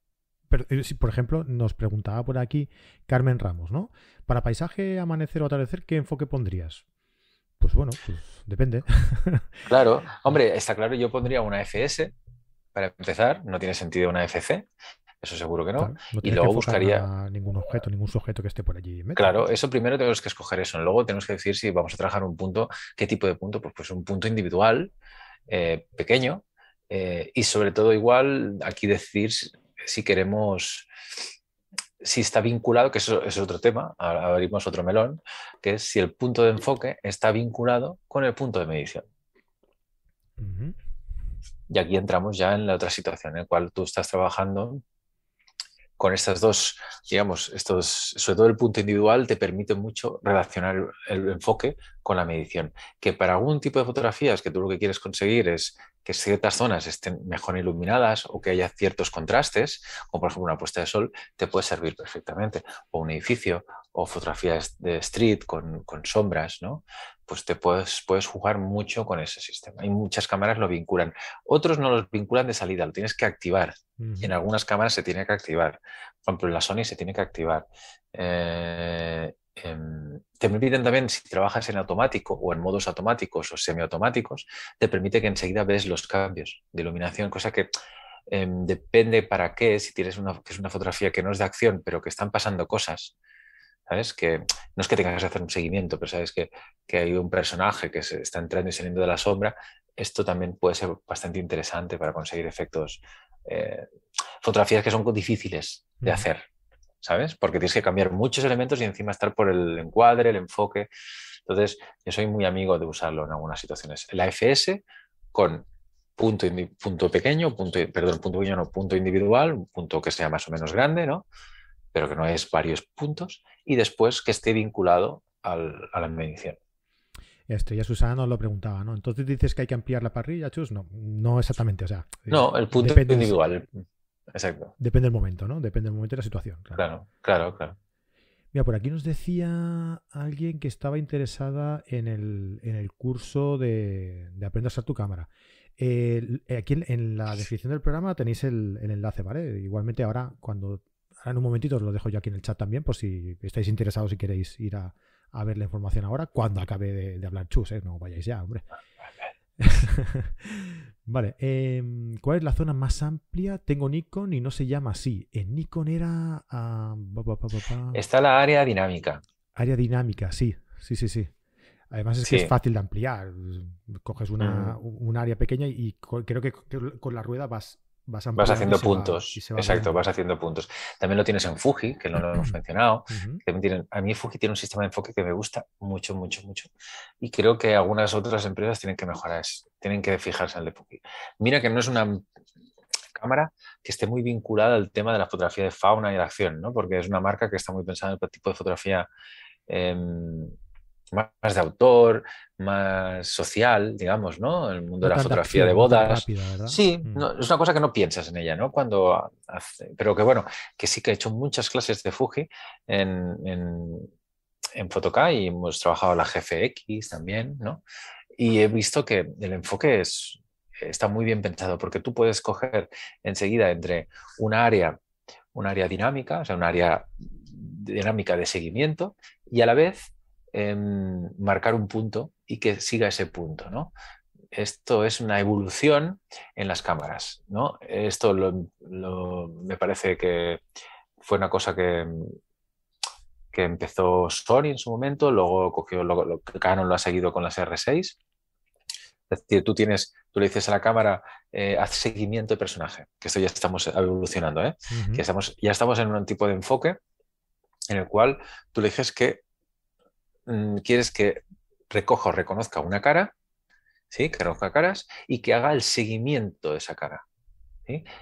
Pero, eh, por ejemplo, nos preguntaba por aquí Carmen Ramos, ¿no? Para paisaje, amanecer o atardecer, ¿qué enfoque pondrías? Pues bueno, pues depende. Claro, hombre, está claro, yo pondría una FS para empezar, no tiene sentido una FC, eso seguro que no. y luego buscaría ningún objeto, ningún sujeto que esté por allí. Claro, eso primero tenemos que escoger eso. Luego tenemos que decir si vamos a trabajar un punto, qué tipo de punto, pues, pues un punto individual, eh, pequeño, eh, y sobre todo igual aquí decir si queremos, si está vinculado, que eso es otro tema, abrimos otro melón, que es si el punto de enfoque está vinculado con el punto de medición. Y aquí entramos ya en la otra situación en la cual tú estás trabajando con estas dos, digamos, estos, sobre todo el punto individual, te permite mucho relacionar el enfoque con la medición. Que para algún tipo de fotografías que tú lo que quieres conseguir es que ciertas zonas estén mejor iluminadas o que haya ciertos contrastes, como por ejemplo una puesta de sol, te puede servir perfectamente. O un edificio, o fotografías de street con, con sombras, ¿no? Pues te puedes, puedes jugar mucho con ese sistema. Hay muchas cámaras lo vinculan. Otros no los vinculan de salida, lo tienes que activar. En algunas cámaras se tiene que activar. Por ejemplo, en la Sony se tiene que activar. Eh, Em, te permiten también, si trabajas en automático o en modos automáticos o semiautomáticos, te permite que enseguida ves los cambios de iluminación, cosa que em, depende para qué, si tienes una, que es una fotografía que no es de acción, pero que están pasando cosas, ¿sabes? Que no es que tengas que hacer un seguimiento, pero sabes que, que hay un personaje que se está entrando y saliendo de la sombra, esto también puede ser bastante interesante para conseguir efectos, eh, fotografías que son difíciles de hacer, ¿sabes? Porque tienes que cambiar muchos elementos y encima estar por el encuadre, el enfoque. Entonces, yo soy muy amigo de usarlo en algunas situaciones. La FS con punto, punto pequeño, punto, perdón, punto pequeño no, punto individual, un punto que sea más o menos grande, ¿no? Pero que no es varios puntos, y después que esté vinculado al, a la medición. Esto ya Susana nos lo preguntaba, ¿no? Entonces dices que hay que ampliar la parrilla, Chus. No, no exactamente, o sea. No, el punto individual. Exacto. Depende del momento, ¿no? Depende del momento y la situación. Claro, claro, claro. Mira, por aquí nos decía alguien que estaba interesada en el, curso de, de Aprende a usar tu cámara. aquí en, la descripción del programa tenéis el, enlace, ¿vale? Igualmente ahora, cuando ahora en un momentito os lo dejo yo aquí en el chat también, por si estáis interesados y queréis ir a, ver la información ahora, cuando acabe de, de hablar Chus, ¿eh? No vayáis ya, hombre. vale, em, ¿cuál es la zona más amplia? Tengo Nikon y no se llama así. En Nikon era... Ah, Está la área dinámica. Área dinámica, sí, sí, sí, sí. Además es que es fácil de ampliar. Coges una, un área pequeña y creo que con la rueda vas Vas, haciendo puntos. Exacto, vas haciendo puntos. También lo tienes en Fuji, que no lo hemos mencionado. a mí Fuji tiene un sistema de enfoque que me gusta mucho, mucho, mucho. Y creo que algunas otras empresas tienen que mejorar eso, tienen que fijarse en el de Fuji. Mira que no es una cámara que esté muy vinculada al tema de la fotografía de fauna y de acción, ¿no? porque es una marca que está muy pensada en el tipo de fotografía em, más de autor, más social, digamos, ¿no? El mundo de la fotografía de bodas. sí, mm. es una cosa que no piensas en ella, ¿no? Cuando hace, pero que bueno, que sí que he hecho muchas clases de Fuji en, en, en y hemos trabajado la GFX también, ¿no? Y he visto que el enfoque es, está muy bien pensado porque tú puedes coger enseguida entre un área, un área dinámica, o sea, un área dinámica de seguimiento y a la vez Marcar un punto y que siga ese punto. ¿no? Esto es una evolución en las cámaras. ¿no? Esto me parece que fue una cosa que, que empezó Sony en su momento, luego cogió lo, Canon lo ha seguido con las R6. Es decir, tú tienes, tú le dices a la cámara, eh, haz seguimiento de personaje, que esto ya estamos evolucionando, ¿eh? estamos, ya estamos en un tipo de enfoque en el cual tú le dices que quieres que recoja o reconozca una cara, ¿sí? que reconozca caras y que haga el seguimiento de esa cara.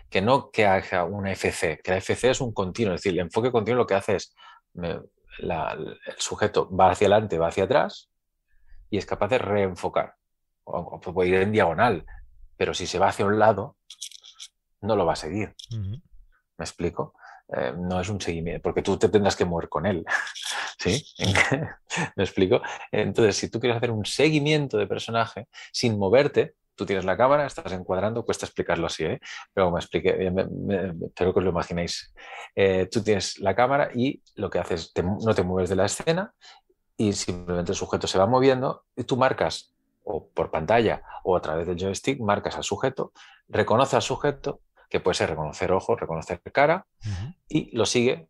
Que no que haga una FC, que la FC es un continuo, es decir, el enfoque continuo lo que hace es el sujeto va hacia adelante, va hacia atrás y es capaz de reenfocar. O, puede ir en diagonal, pero si se va hacia un lado, no lo va a seguir. ¿Me explico? Eh, no es un seguimiento, porque tú te tendrás que mover con él. ¿Sí? ¿Me explico? Entonces, si tú quieres hacer un seguimiento de personaje sin moverte, tú tienes la cámara, estás encuadrando, cuesta explicarlo así, ¿eh? pero me explique, espero que os lo imaginéis. Eh, tú tienes la cámara y lo que haces, no te mueves de la escena y simplemente el sujeto se va moviendo y tú marcas o por pantalla o a través del joystick, marcas al sujeto, reconoce al sujeto que puede ser reconocer ojos, reconocer cara, y lo sigue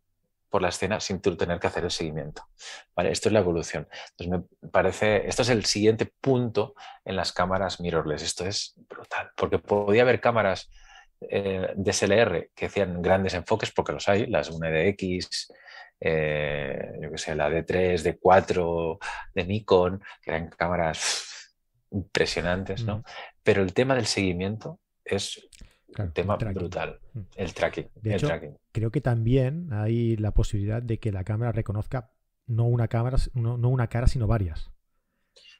por la escena sin tener que hacer el seguimiento. Vale, esto es la evolución. Entonces me parece, esto es el siguiente punto en las cámaras mirrorless. Esto es brutal, porque podía haber cámaras eh, de SLR que hacían grandes enfoques, porque los hay, las 1DX, eh, yo que sé, la D3, D4, de Nikon, que eran cámaras impresionantes, ¿no? Pero el tema del seguimiento es un tema brutal. Mm. El tracking. De hecho, creo que también hay la posibilidad de que la cámara reconozca no una cámara, no, una cara, sino varias.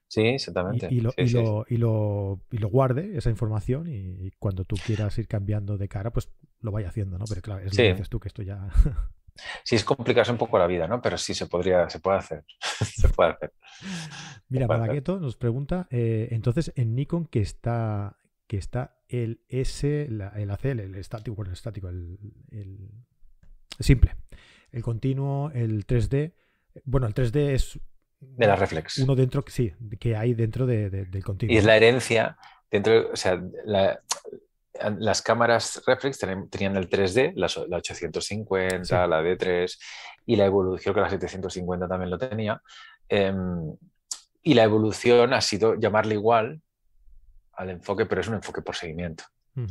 Sí, exactamente. Y, lo, y, lo, guarde, esa información, y, cuando tú quieras ir cambiando de cara, pues lo vaya haciendo, ¿no? Pero claro, es lo que dices tú, que esto ya... Sí, es complicarse un poco la vida, ¿no? Pero sí se podría, se puede hacer. se puede hacer. Mira, Malagueto nos pregunta, eh, entonces en Nikon que está, que está el S, el ACL, el estático, bueno, el estático, el, simple, el continuo, el 3D. Bueno, el 3D es de la reflex. Uno dentro, sí, que hay dentro del continuo. Y es la herencia dentro, o sea, las cámaras reflex tenían el 3D, la, 850, la D3 y la evolución, que la 750 también lo tenía. Em, y la evolución ha sido llamarle igual al enfoque, pero es un enfoque por seguimiento. ¿Me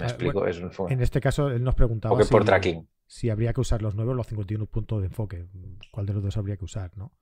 ah, explico? es un enfoque. En este caso, él nos preguntaba si, por tracking. si habría que usar los nuevos o los 51 puntos de enfoque. ¿Cuál de los dos habría que usar? ¿no?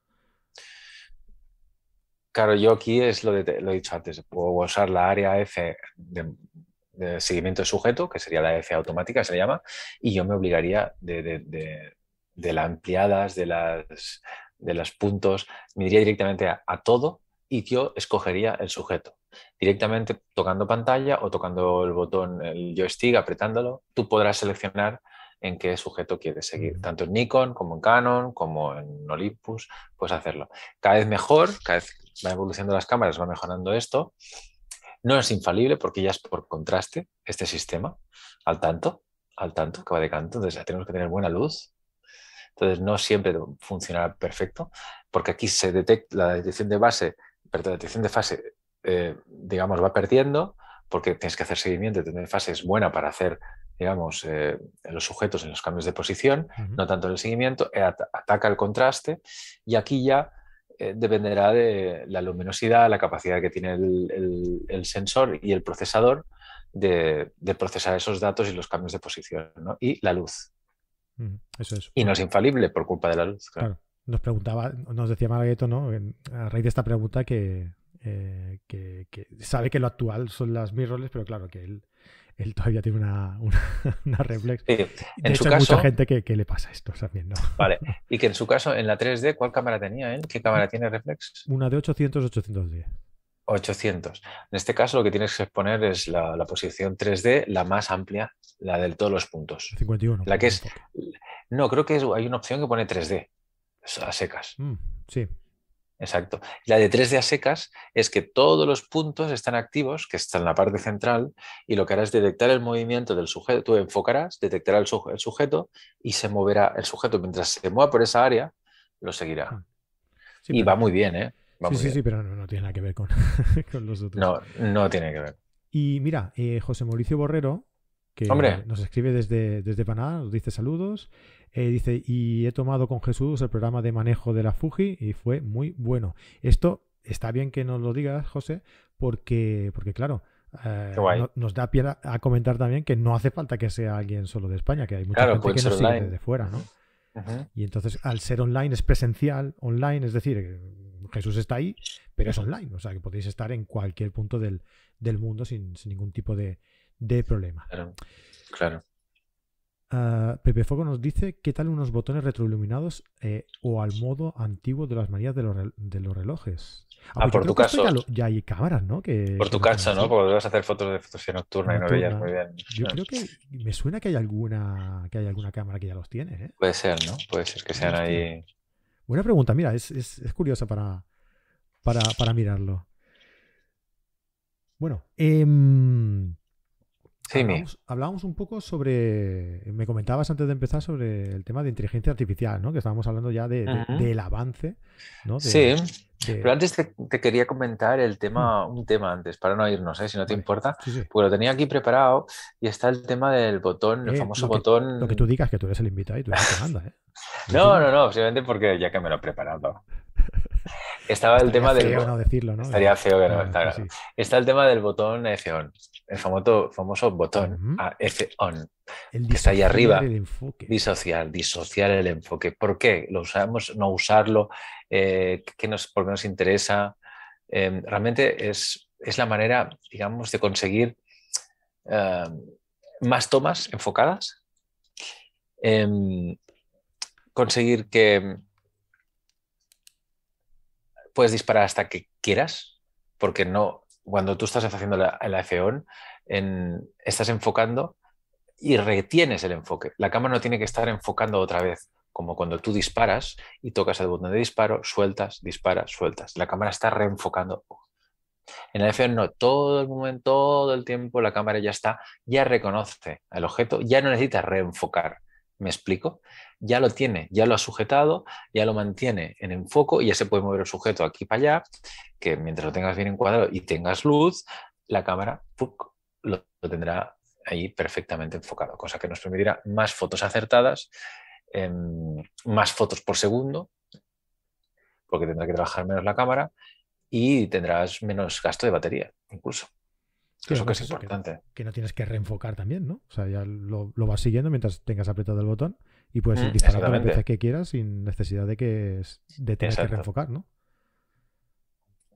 Claro, yo aquí es lo, de, lo he dicho antes, puedo usar la área F de, seguimiento de sujeto, que sería la F automática, se llama, y yo me obligaría de, de las ampliadas, de las, de los puntos, me iría directamente a, todo y yo escogería el sujeto. Directamente tocando pantalla o tocando el botón, el joystick, apretándolo, tú podrás seleccionar en qué sujeto quieres seguir, tanto en Nikon como en Canon, como en Olympus, puedes hacerlo. Cada vez mejor, cada vez va evolucionando las cámaras, va mejorando esto. No es infalible porque ya es por contraste este sistema, al tanto, al tanto, que va de canto, entonces tenemos que tener buena luz, entonces no siempre funcionará perfecto, porque aquí se detecta la detección de base, perdón, la detección de fase, eh, digamos, va perdiendo, porque tienes que hacer seguimiento, detección de fase es buena para hacer, digamos, eh, los sujetos en los cambios de posición, no tanto en el seguimiento, eh, ataca el contraste y aquí ya dependerá de la luminosidad, la capacidad que tiene el, sensor y el procesador de, procesar esos datos y los cambios de posición y la luz. Y no es infalible por culpa de la luz. Claro. Nos preguntaba, nos decía Margueto, ¿no? A raíz de esta pregunta que, eh, que, sabe que lo actual son las mirrorless, pero claro que él, él todavía tiene una, una, reflex. En su caso, hay mucha gente que, le pasa esto también, ¿no? Vale. Y que en su caso, en la 3D, ¿cuál cámara tenía él? ¿Qué cámara tiene reflex? Una de 800-810. 800. En este caso lo que tienes que exponer es la, posición 3D, la más amplia, la de todos los puntos. 51. La que es... No, creo que hay una opción que pone 3D, a secas. Mm, sí. Exacto. La de 3D a secas es que todos los puntos están activos, que están en la parte central, y lo que hará es detectar el movimiento del sujeto. Tú enfocarás, detectará el, sujeto y se moverá el sujeto. Mientras se mueva por esa área, lo seguirá. Ah. y va muy bien, ¿eh? sí, sí, sí, pero no, tiene nada que ver con, los otros. No, no tiene que ver. Y mira, eh, José Mauricio Borrero, que nos escribe desde, desde Panamá, nos dice saludos. Eh, dice, y he tomado con Jesús el programa de manejo de la Fuji y fue muy bueno. Esto está bien que nos lo digas, José, porque, porque claro, eh, nos da pie a, comentar también que no hace falta que sea alguien solo de España, que hay mucha gente que nos sigue desde fuera, ¿no? Y entonces, al ser online, es presencial, online, es decir, Jesús está ahí, pero es online, o sea que podéis estar en cualquier punto del, mundo sin, ningún tipo de, problema. Claro, claro. Ah, Pepe Foco nos dice qué tal unos botones retroiluminados eh, o al modo antiguo de las manías de los, de los relojes. Ah, pues por tu caso. Ya, hay cámaras, ¿no? Que, por tu caso, ¿no? Porque vas a hacer fotos de fotografía nocturna, y no veías muy bien. Yo creo que me suena que hay alguna que hay alguna cámara que ya los tiene. ¿eh? Puede ser, ¿no? Puede ser que sean ahí. Buena pregunta, mira, es, es, es curiosa para, para, para, mirarlo. Bueno, eh, Sí, hablábamos, un poco sobre. Me comentabas antes de empezar sobre el tema de inteligencia artificial, ¿no? Que estábamos hablando ya de, del avance. ¿no? sí. Pero antes te, quería comentar el tema, mm. un tema antes, para no irnos, ¿eh? si no te importa. Porque lo tenía aquí preparado y está el tema del botón, el eh, famoso botón. Lo que tú digas que tú eres el invitado y tú eres el que manda, ¿eh? no, no, no, simplemente porque ya que me lo he preparado. Estaba el tema del. no decirlo, ¿no? Estaría feo que no. Ah, está, el tema del botón F-on, el famoso, famoso botón F-on, que está ahí arriba. Disociar, disociar el enfoque. ¿Por qué? ¿Lo usamos? ¿No usarlo? Eh, ¿qué nos, ¿Por qué nos interesa? Em, realmente es, es la manera, digamos, de conseguir más tomas enfocadas, em, conseguir que puedes disparar hasta que quieras, porque no, cuando tú estás haciendo la, el F-on, estás enfocando y retienes el enfoque. La cámara no tiene que estar enfocando otra vez, como cuando tú disparas y tocas el botón de disparo, sueltas, disparas, sueltas. La cámara está reenfocando. En el F no, todo el momento, todo el tiempo la cámara ya está, ya reconoce el objeto, ya no necesita reenfocar. ¿Me explico? Ya lo tiene, ya lo ha sujetado, ya lo mantiene en enfoco y ya se puede mover el sujeto aquí para allá, que mientras lo tengas bien encuadrado y tengas luz, la cámara lo, tendrá ahí perfectamente enfocado, cosa que nos permitirá más fotos acertadas, em, más fotos por segundo, porque tendrá que trabajar menos la cámara y tendrás menos gasto de batería, incluso. Eso que es importante. Que, no tienes que reenfocar también, ¿no? O sea, ya lo, vas siguiendo mientras tengas apretado el botón y puedes ir mm, disparando las veces que quieras sin necesidad de que de tener que reenfocar, ¿no?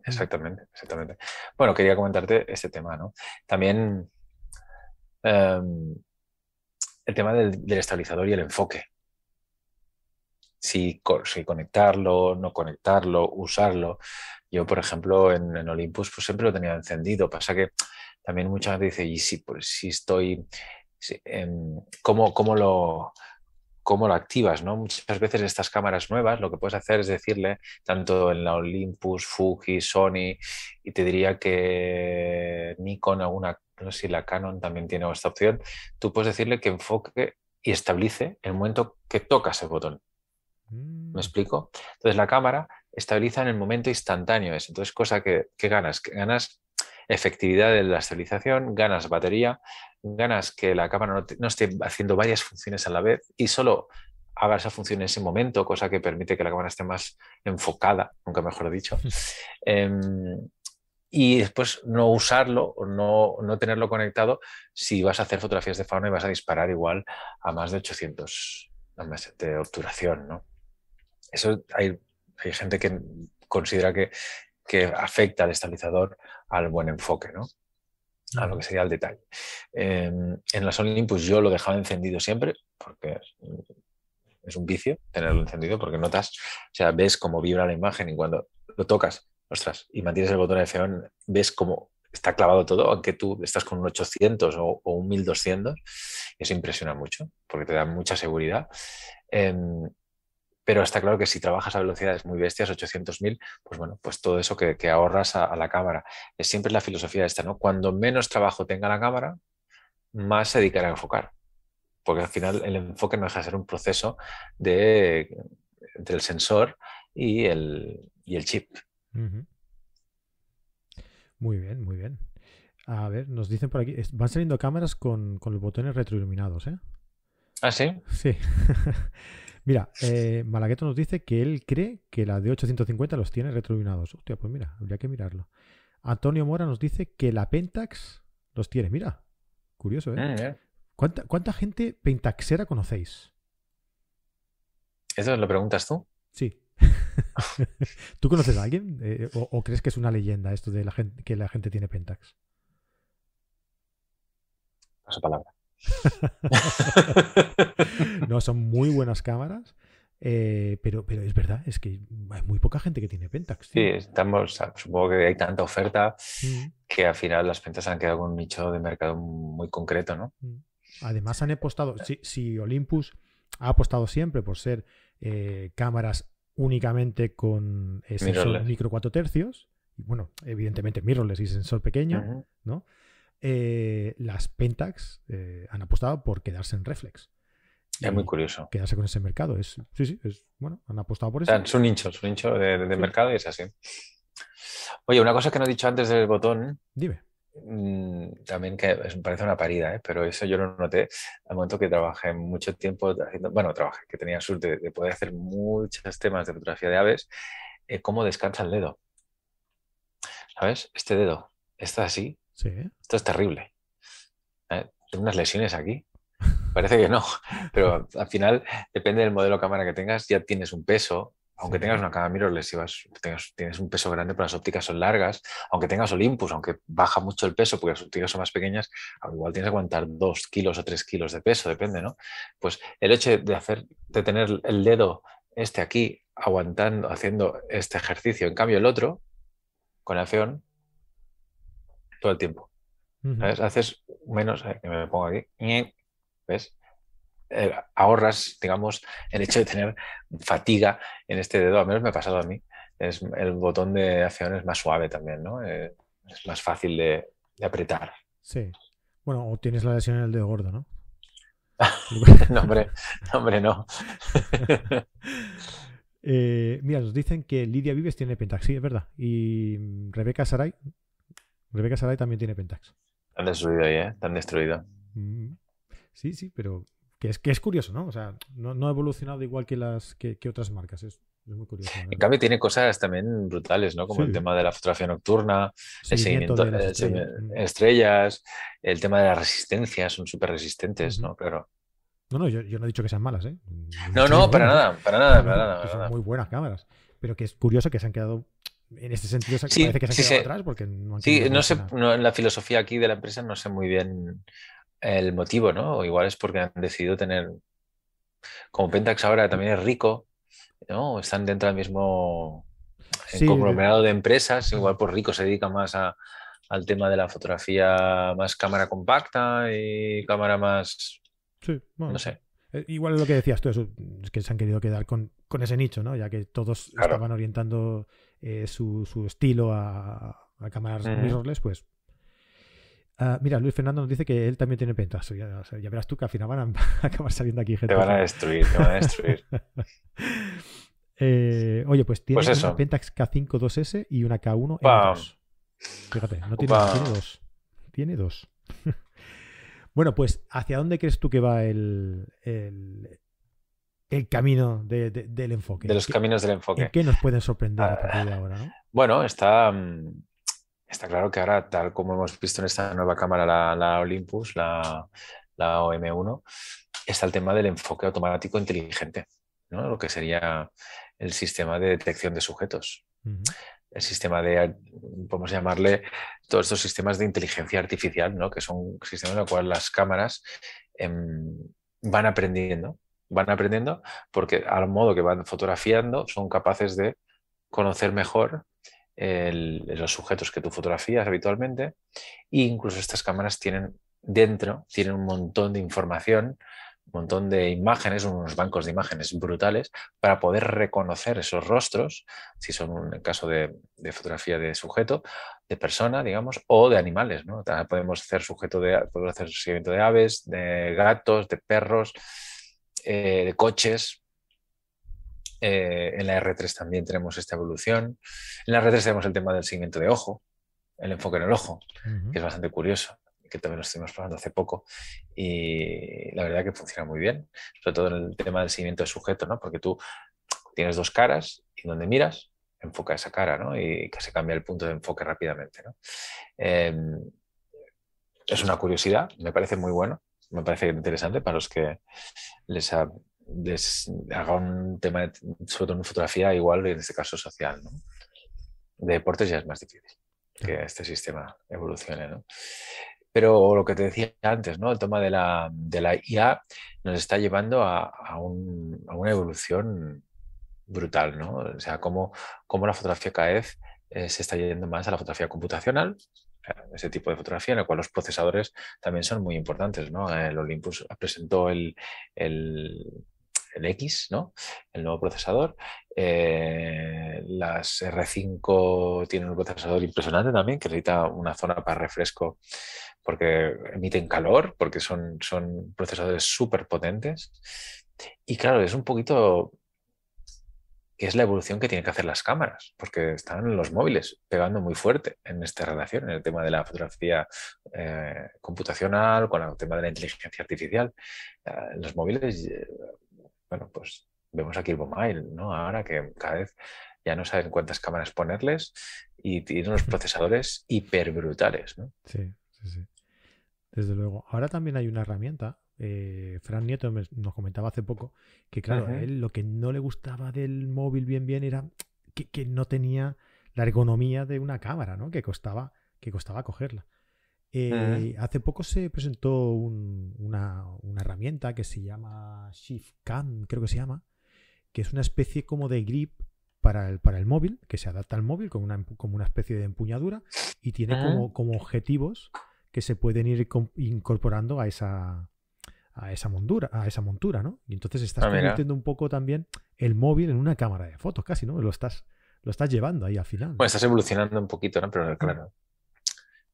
Exactamente, exactamente. Bueno, quería comentarte este tema, ¿no? También em, el tema del, estabilizador y el enfoque. Si, si, conectarlo, no conectarlo, usarlo. Yo, por ejemplo, en, Olympus pues siempre lo tenía encendido. Pasa que también mucha gente dice, ¿y si, pues, si estoy... Em, ¿cómo, cómo, lo, ¿Cómo lo activas? ¿no? Muchas veces estas cámaras nuevas lo que puedes hacer es decirle, tanto en la Olympus, Fuji, Sony, y te diría que Nikon, alguna, no sé si la Canon también tiene esta opción, tú puedes decirle que enfoque y estabilice el momento que tocas el botón. ¿Me mm. explico? Entonces la cámara estabiliza en el momento instantáneo. Eso. Entonces, cosa que, ganas, que ganas efectividad de la estabilización, ganas batería, ganas que la cámara no, esté haciendo varias funciones a la vez y solo haga esa función en ese momento, cosa que permite que la cámara esté más enfocada, nunca mejor dicho. Em, y después no usarlo o no, no, tenerlo conectado si vas a hacer fotografías de fauna y vas a disparar igual a más de 800 de obturación. ¿no? Eso hay hay gente que considera que, afecta al estabilizador al buen enfoque, ¿no? a lo que sería el detalle. en la Olympus yo lo dejaba encendido siempre porque es un vicio tenerlo encendido porque notas, o sea, ves cómo vibra la imagen y cuando lo tocas, ostras, y mantienes el botón de F ves cómo está clavado todo, aunque tú estás con un 800 o, un 1200, eso impresiona mucho porque te da mucha seguridad. Em, pero está claro que si trabajas a velocidades muy bestias, 800.000, pues bueno, pues todo eso que, ahorras a, la cámara. Es siempre la filosofía esta, ¿no? Cuando menos trabajo tenga la cámara, más se dedicará a enfocar. Porque al final el enfoque no deja de ser un proceso de, entre el sensor y el, el chip. Muy bien, muy bien. A ver, nos dicen por aquí, van saliendo cámaras con, con los botones retroiluminados, ¿eh? ¿Ah, sí? Sí. Mira, eh, Malagueto nos dice que él cree que la de 850 los tiene retroiluminados. Hostia, pues mira, habría que mirarlo. Antonio Mora nos dice que la Pentax los tiene. Mira, curioso, ¿eh? Mm, ¿Cuánta, gente pentaxera conocéis? ¿Eso lo preguntas tú? Sí. ¿Tú conoces a alguien? Eh, o, crees que es una leyenda esto de la gente, que la gente tiene Pentax? Paso palabra. no, son muy buenas cámaras. Eh, pero, pero es verdad, es que hay muy poca gente que tiene Pentax. Sí, estamos, supongo que hay tanta oferta mm. que al final las Pentax han quedado con un nicho de mercado muy concreto, ¿no? Mm. Además han apostado, si, Olympus ha apostado siempre por ser eh, cámaras únicamente con sensor micro 4 tercios, bueno, evidentemente mirrorless y sensor pequeño, ¿no? Eh, las Pentax eh, han apostado por quedarse en reflex. Es muy curioso. Quedarse con ese mercado. Es, sí, sí, es, bueno, han apostado por eso. es un nicho, es un nicho de, mercado y es así. Oye, una cosa que no he dicho antes del botón. Dime. Mm, también que me parece una parida, ¿eh? pero eso yo lo noté al momento que trabajé mucho tiempo haciendo, bueno, trabajé, que tenía suerte de, poder hacer muchos temas de fotografía de aves, cómo descansa el dedo. ¿Sabes? Este dedo está así esto es terrible. ¿Eh? Tengo unas lesiones aquí. Parece que no, pero al final depende del modelo de cámara que tengas, ya tienes un peso aunque tengas una cámara mirrorless vas, tienes un peso grande, pero las ópticas son largas, aunque tengas Olympus, aunque baja mucho el peso porque las ópticas son más pequeñas, igual tienes que aguantar dos kilos o tres kilos de peso, depende, ¿no? Pues el hecho de hacer, de tener el dedo este aquí aguantando, haciendo este ejercicio, en cambio el otro, con el feón, todo el tiempo. Haces menos, eh, me pongo aquí, ¿ves? Eh, ahorras, digamos, el hecho de tener fatiga en este dedo, al menos me ha pasado a mí. Es, el botón de acción es más suave también, ¿no? Eh, es más fácil de, apretar. Sí. Bueno, o tienes la lesión en el dedo gordo, ¿no? no, hombre, no, hombre, no. Eh, mira, nos dicen que Lidia Vives tiene Pentax, sí, es verdad. Y Rebeca Saray, Rebeca Saray también tiene Pentax. Han destruido ahí, ¿eh? Están destruido. Mm. Sí, sí, pero que es, que es curioso, ¿no? O sea, no, ha evolucionado igual que las que, otras marcas. Es, muy curioso. En cambio, tiene cosas también brutales, ¿no? Como el tema de la fotografía nocturna, el seguimiento de las estrellas. el tema de la resistencia, son súper resistentes, ¿no? Claro. No, no, yo, no he dicho que sean malas, ¿eh? No, no, para nada, para nada, para nada. Son muy buenas cámaras. Pero que es curioso que se han quedado en este sentido parece que se han quedado atrás porque no han Sí, no sé, en la filosofía aquí de la empresa no sé muy bien el motivo, ¿no? O igual es porque han decidido tener, como Pentax ahora también es rico, ¿no? Están dentro del mismo conglomerado de empresas, igual por rico se dedica más al tema de la fotografía más cámara compacta y cámara más... Sí, no sé. Eh, igual lo que decías tú, es que se han querido quedar con, ese nicho, ¿no? Ya que todos estaban orientando eh, su, estilo a, cámaras mirrorless, pues Ah, mira, Luis Fernando nos dice que él también tiene pentas. Ya, verás tú que al final van a acabar saliendo aquí gente. Te van a destruir, te van a destruir. Eh, oye, pues tiene pues una Pentax K5 2S y una K1 M2. Fíjate, no tiene, tiene dos. Tiene dos. bueno, pues ¿hacia dónde crees tú que va el, el, camino del enfoque? De los caminos del enfoque. ¿En qué nos pueden sorprender a partir de ahora? ¿no? Bueno, está mm, Está claro que ahora, tal como hemos visto en esta nueva cámara, la, Olympus, la, OM1, está el tema del enfoque automático inteligente, ¿no? lo que sería el sistema de detección de sujetos. El sistema de, podemos llamarle, todos estos sistemas de inteligencia artificial, ¿no? que son sistemas en los cuales las cámaras em, van aprendiendo, van aprendiendo porque al modo que van fotografiando son capaces de conocer mejor los sujetos que tú fotografías habitualmente e incluso estas cámaras tienen dentro, tienen un montón de información, un montón de imágenes, unos bancos de imágenes brutales para poder reconocer esos rostros, si son un caso de, fotografía de sujeto, de persona, digamos, o de animales. ¿no? podemos hacer sujeto de, podemos hacer seguimiento de aves, de gatos, de perros, eh, de coches, eh, en la R3 también tenemos esta evolución. En la R3 tenemos el tema del seguimiento de ojo, el enfoque en el ojo, que es bastante curioso, que también lo estuvimos probando hace poco. Y la verdad que funciona muy bien, sobre todo en el tema del seguimiento de sujeto, ¿no? porque tú tienes dos caras y donde miras, enfoca esa cara ¿no? y que se cambia el punto de enfoque rápidamente. ¿no? Em, es una curiosidad, me parece muy bueno, me parece interesante para los que les ha haga un tema, sobre todo en fotografía, igual en este caso social. ¿no? De deportes ya es más difícil que este sistema evolucione. ¿no? Pero lo que te decía antes, ¿no? el tema de la, de la IA nos está llevando a, a, un, a una evolución brutal. ¿no? O sea, cómo, cómo la fotografía cada vez eh, se está yendo más a la fotografía computacional, ese tipo de fotografía en el cual los procesadores también son muy importantes. ¿no? El Olympus presentó el, el, el X, ¿no? el nuevo procesador. Eh, las R5 tienen un procesador impresionante también, que necesita una zona para refresco porque emiten calor, porque son, son procesadores súper potentes. Y claro, es un poquito que es la evolución que tienen que hacer las cámaras, porque están los móviles pegando muy fuerte en esta relación, en el tema de la fotografía eh, computacional, con el tema de la inteligencia artificial. Eh, los móviles bueno, pues vemos aquí el Bomile, ¿no? Ahora que cada vez ya no saben cuántas cámaras ponerles y tienen unos procesadores hiper brutales, ¿no? Sí, sí, sí. Desde luego. Ahora también hay una herramienta eh, Fran Nieto nos comentaba hace poco que, claro, él lo que no le gustaba del móvil bien bien era que, no tenía la ergonomía de una cámara, ¿no? Que costaba, que costaba cogerla. Eh, hace poco se presentó una, herramienta que se llama Shift Cam, creo que se llama, que es una especie como de grip para el, para el móvil, que se adapta al móvil como una, como una especie de empuñadura y tiene como, como objetivos que se pueden ir incorporando a esa, a esa montura, a esa montura, ¿no? Y entonces estás ah, convirtiendo un poco también el móvil en una cámara de fotos, casi, ¿no? Lo estás, lo estás llevando ahí al final. Bueno, estás evolucionando un poquito, ¿no? Pero claro,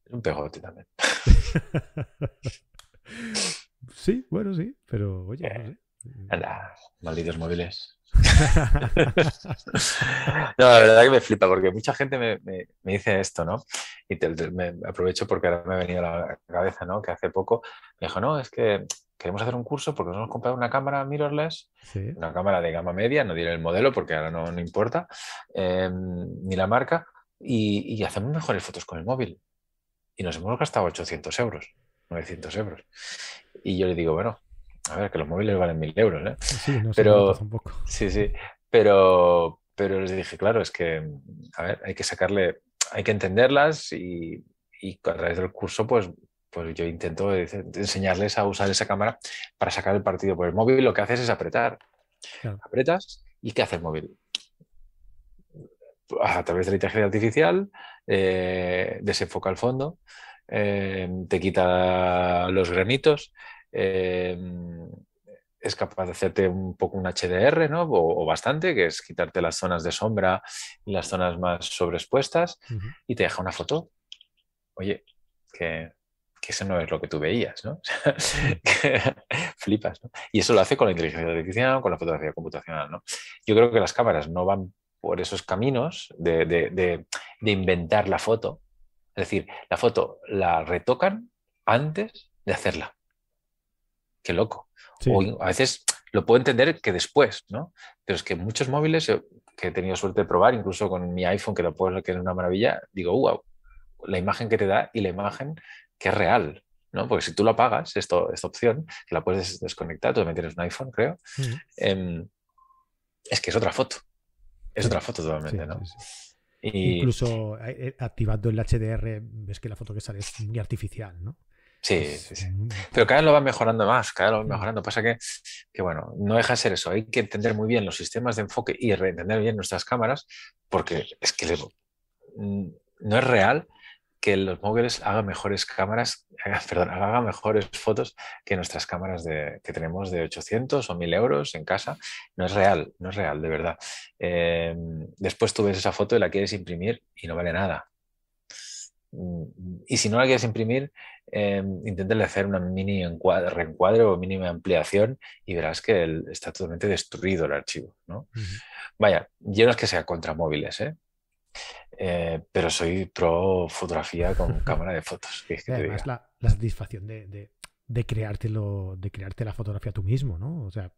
es un pegote también. sí, bueno, sí, pero oye, no sé. malditos móviles. no, la verdad que me flipa porque mucha gente me, dice esto, ¿no? Y me aprovecho porque ahora me ha venido a la cabeza, ¿no? Que hace poco me dijo, no, es que queremos hacer un curso porque nos hemos comprado una cámara mirrorless, una cámara de gama media, no diré el modelo porque ahora no, no importa, em, ni la marca, y, y, hacemos mejores fotos con el móvil. Y nos hemos gastado 800 euros, 900 euros. Y yo le digo, bueno, a ver, que los móviles valen mil euros, ¿eh? Sí, no pero, poco. Sí, sí, pero, pero les dije, claro, es que, a ver, hay que sacarle, hay que entenderlas y, y a través del curso, pues, pues yo intento enseñarles a usar esa cámara para sacar el partido por el móvil. Lo que haces es apretar. Apretas y ¿qué hace el móvil? A través de la inteligencia artificial, eh, desenfoca el fondo, eh, te quita los granitos, eh, es capaz de hacerte un poco un HDR, ¿no? O, bastante, que es quitarte las zonas de sombra y las zonas más sobreexpuestas y te deja una foto. Oye, que, que, eso no es lo que tú veías, ¿no? flipas, ¿no? Y eso lo hace con la inteligencia artificial, con la fotografía computacional, ¿no? Yo creo que las cámaras no van por esos caminos de, de inventar la foto. Es decir, la foto la retocan antes de hacerla qué loco. O a veces lo puedo entender que después, ¿no? Pero es que muchos móviles que he tenido suerte de probar, incluso con mi iPhone, que lo puedo que es una maravilla, digo, wow, la imagen que te da y la imagen que es real, ¿no? Porque si tú lo apagas, esto, esta opción, que la puedes desconectar, tú también tienes un iPhone, creo, em, es que es otra foto. Es otra foto totalmente, ¿no? Incluso eh, eh, activando el HDR, ves que la foto que sale es muy artificial, ¿no? Sí, sí, sí. Pero cada vez lo va mejorando más, cada vez lo va mejorando. Pasa que, que, bueno, no deja de ser eso. Hay que entender muy bien los sistemas de enfoque y entender bien nuestras cámaras, porque es que mm, no es real que los móviles hagan mejores cámaras, perdón, hagan mejores fotos que nuestras cámaras de, que tenemos de 800 o 1000 euros en casa. No es real, no es real, de verdad. Em, después tú ves esa foto y la quieres imprimir y no vale nada. Mm, y si no la quieres imprimir, eh, hacer una mini reencuadre o mínima ampliación y verás que está totalmente destruido el archivo. ¿no? Vaya, yo no es que sea contra móviles, ¿eh? Eh, pero soy pro fotografía con cámara de fotos. Es la, satisfacción de, de, creártelo, de crearte la fotografía tú mismo, ¿no? O sea,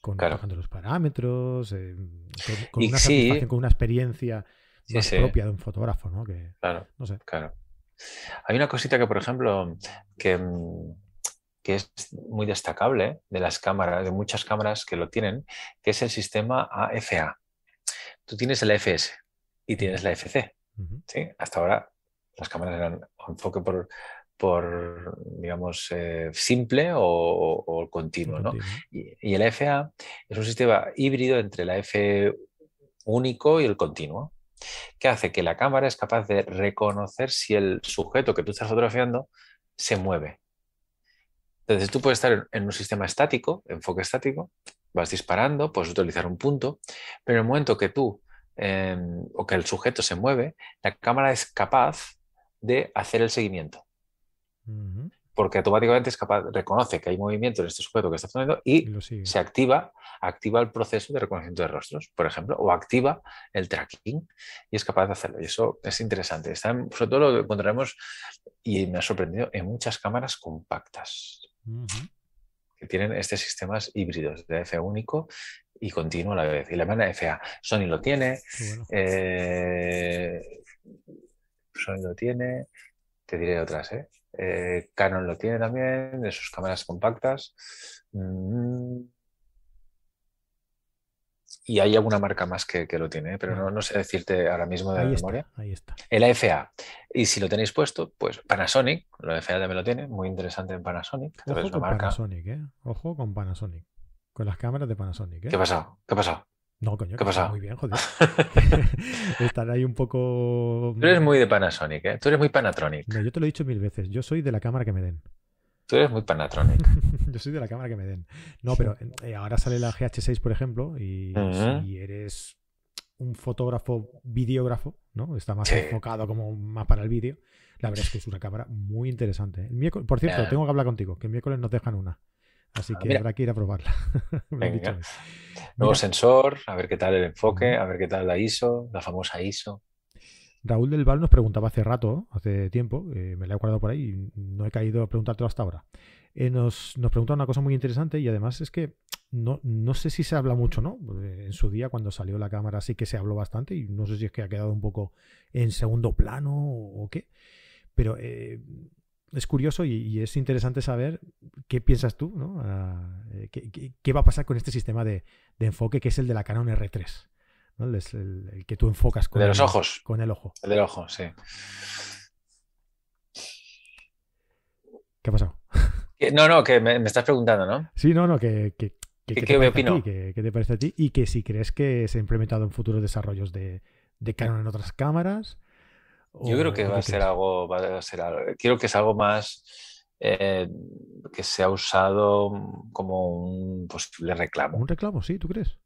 con los parámetros, eh, con, una satisfacción, con una experiencia más propia de un fotógrafo, ¿no? Que, claro, no sé. claro. Hay una cosita que, por ejemplo, que, que, es muy destacable de las cámaras, de muchas cámaras que lo tienen, que es el sistema AFA. Tú tienes el FS y tienes la FC. ¿sí? Hasta ahora las cámaras eran enfoque por, por digamos, eh, simple o, continuo. ¿no? Y, y, el FA es un sistema híbrido entre el F único y el continuo que hace que la cámara es capaz de reconocer si el sujeto que tú estás fotografiando se mueve. Entonces tú puedes estar en un sistema estático, enfoque estático, vas disparando, puedes utilizar un punto, pero en el momento que tú em, o que el sujeto se mueve, la cámara es capaz de hacer el seguimiento porque automáticamente es capaz, reconoce que hay movimiento en este sujeto que está haciendo y, se activa, activa el proceso de reconocimiento de rostros, por ejemplo, o activa el tracking y es capaz de hacerlo. Y eso es interesante. Está sobre todo lo encontraremos, y me ha sorprendido, en muchas cámaras compactas. Que tienen estos sistemas híbridos de F único y continuo a la vez. Y la manda FA. Sony lo tiene. Eh, Sony lo tiene. Te diré otras, ¿eh? Eh, Canon lo tiene también, de sus cámaras compactas. Mm. Y hay alguna marca más que, lo tiene, pero no, no, sé decirte ahora mismo de memoria. ahí está. El AFA. Y si lo tenéis puesto, pues Panasonic, el AFA también lo tiene, muy interesante en Panasonic. Ojo con Panasonic, ¿eh? Ojo con Panasonic. Con las cámaras de Panasonic, ¿eh? ¿Qué pasa? ¿Qué pasa? No, coño. ¿Qué pasa? Muy bien, joder. Estar ahí un poco. Tú eres muy de Panasonic, ¿eh? Tú eres muy Panatronic. No, yo te lo he dicho mil veces. Yo soy de la cámara que me den. Tú eres muy Panatronic. yo soy de la cámara que me den. No, pero eh, ahora sale la GH6, por ejemplo, y si eres un fotógrafo videógrafo, ¿no? Está más enfocado como más para el vídeo. La verdad es que es una cámara muy interesante. ¿eh? por cierto, tengo que hablar contigo, que el miércoles nos dejan una. Así ah, que habrá que ir a probarla. Nuevo sensor, a ver qué tal el enfoque, a ver qué tal la ISO, la famosa ISO. Raúl del Val nos preguntaba hace rato, hace tiempo, eh, me la he guardado por ahí y no he caído a preguntártelo hasta ahora. Eh, nos, nos pregunta una cosa muy interesante y además es que no, no sé si se habla mucho, ¿no? En su día, cuando salió la cámara, sí que se habló bastante y no sé si es que ha quedado un poco en segundo plano o, qué. Pero eh, es curioso y, es interesante saber qué piensas tú, ¿no? Ah, eh, qué, va a pasar con este sistema de, enfoque que es el de la Canon R3? El, que tú enfocas con, de los ojos. con el ojo. El del ojo, sí. ¿Qué ha pasado? No, no, que me, estás preguntando, ¿no? Sí, no, no, que, ¿Qué, te opino? ¿Qué, te parece a ti? Y que si crees que se ha implementado en futuros desarrollos de, de Canon en otras cámaras yo creo que va a ser algo, va a ser algo, quiero que es algo más eh, que se ha usado como un posible reclamo. Un reclamo, sí, ¿tú crees?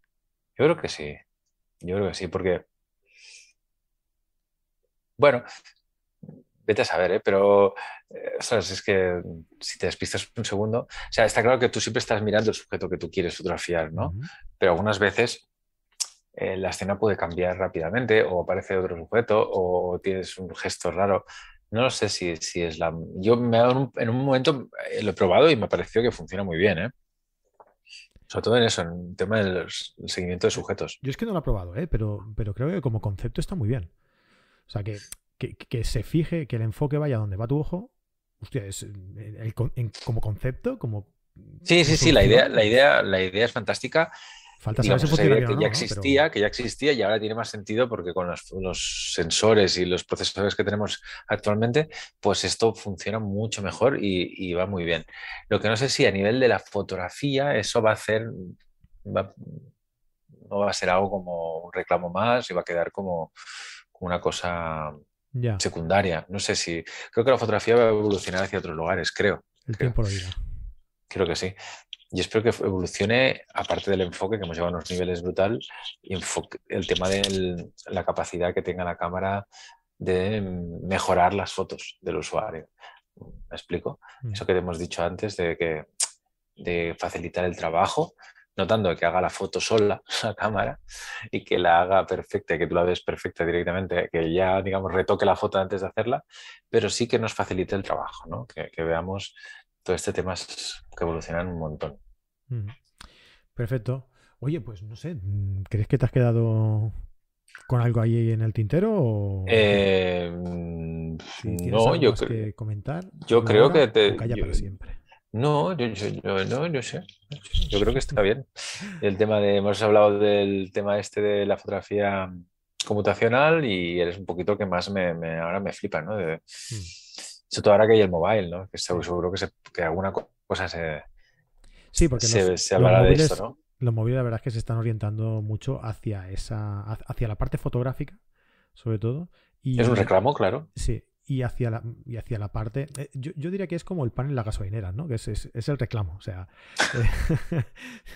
Yo creo que sí, yo creo que sí, porque, bueno, vete a saber, ¿eh? pero, eh, ¿sabes? Es que si te despistas un segundo, o sea, está claro que tú siempre estás mirando el sujeto que tú quieres fotografiar, ¿no? Pero algunas veces eh, la escena puede cambiar rápidamente o aparece otro sujeto o tienes un gesto raro. No sé si, si es la... Yo me, en, un, momento eh, lo he probado y me pareció que funciona muy bien, ¿eh? Sobre todo en eso, en el tema del seguimiento de sujetos. Yo es que no lo he probado, ¿eh? pero, pero creo que como concepto está muy bien. O sea, que, que, se fije, que el enfoque vaya donde va tu ojo. Hostia, es, como concepto, como... Sí, sí, sí, la idea, la, idea, la idea es fantástica. Falta saber si que ya existía, que ya existía y ahora tiene más sentido porque con los, sensores y los procesadores que tenemos actualmente, pues esto funciona mucho mejor y, va muy bien. Lo que no sé si a nivel de la fotografía eso va a hacer, no va a ser algo como un reclamo más y va a quedar como, una cosa secundaria. No sé si, creo que la fotografía va a evolucionar hacia otros lugares, creo. El tiempo lo dirá. Creo que sí y espero que evolucione, aparte del enfoque que hemos llevado a unos niveles brutal, el tema de la capacidad que tenga la cámara de mejorar las fotos del usuario. ¿Me explico? Mm. Eso que te hemos dicho antes de que de facilitar el trabajo, notando que haga la foto sola la cámara y que la haga perfecta, que tú la ves perfecta directamente, que ya, digamos, retoque la foto antes de hacerla, pero sí que nos facilite el trabajo, ¿no? que, que veamos todo este tema es que evolucionan un montón. Perfecto. Oye, pues no sé, ¿crees que te has quedado con algo ahí en el tintero? Eh, no, yo creo que comentar. Yo creo que te. para siempre. No, yo, yo, no, yo sé. Yo creo que está bien. El tema de, hemos hablado del tema este de la fotografía computacional y eres un poquito que más me, ahora me flipa, ¿no? De, mm. Sobre todo ahora que hay el mobile, ¿no? Que seguro que, que alguna cosa se, sí, porque se, hablará de esto, ¿no? Los móviles, la verdad es que se están orientando mucho hacia esa, hacia la parte fotográfica, sobre todo. Y, es un reclamo, claro. Sí, y hacia la, y hacia la parte. Eh, yo, diría que es como el pan en la gasolinera, ¿no? Que es, es, el reclamo. O sea.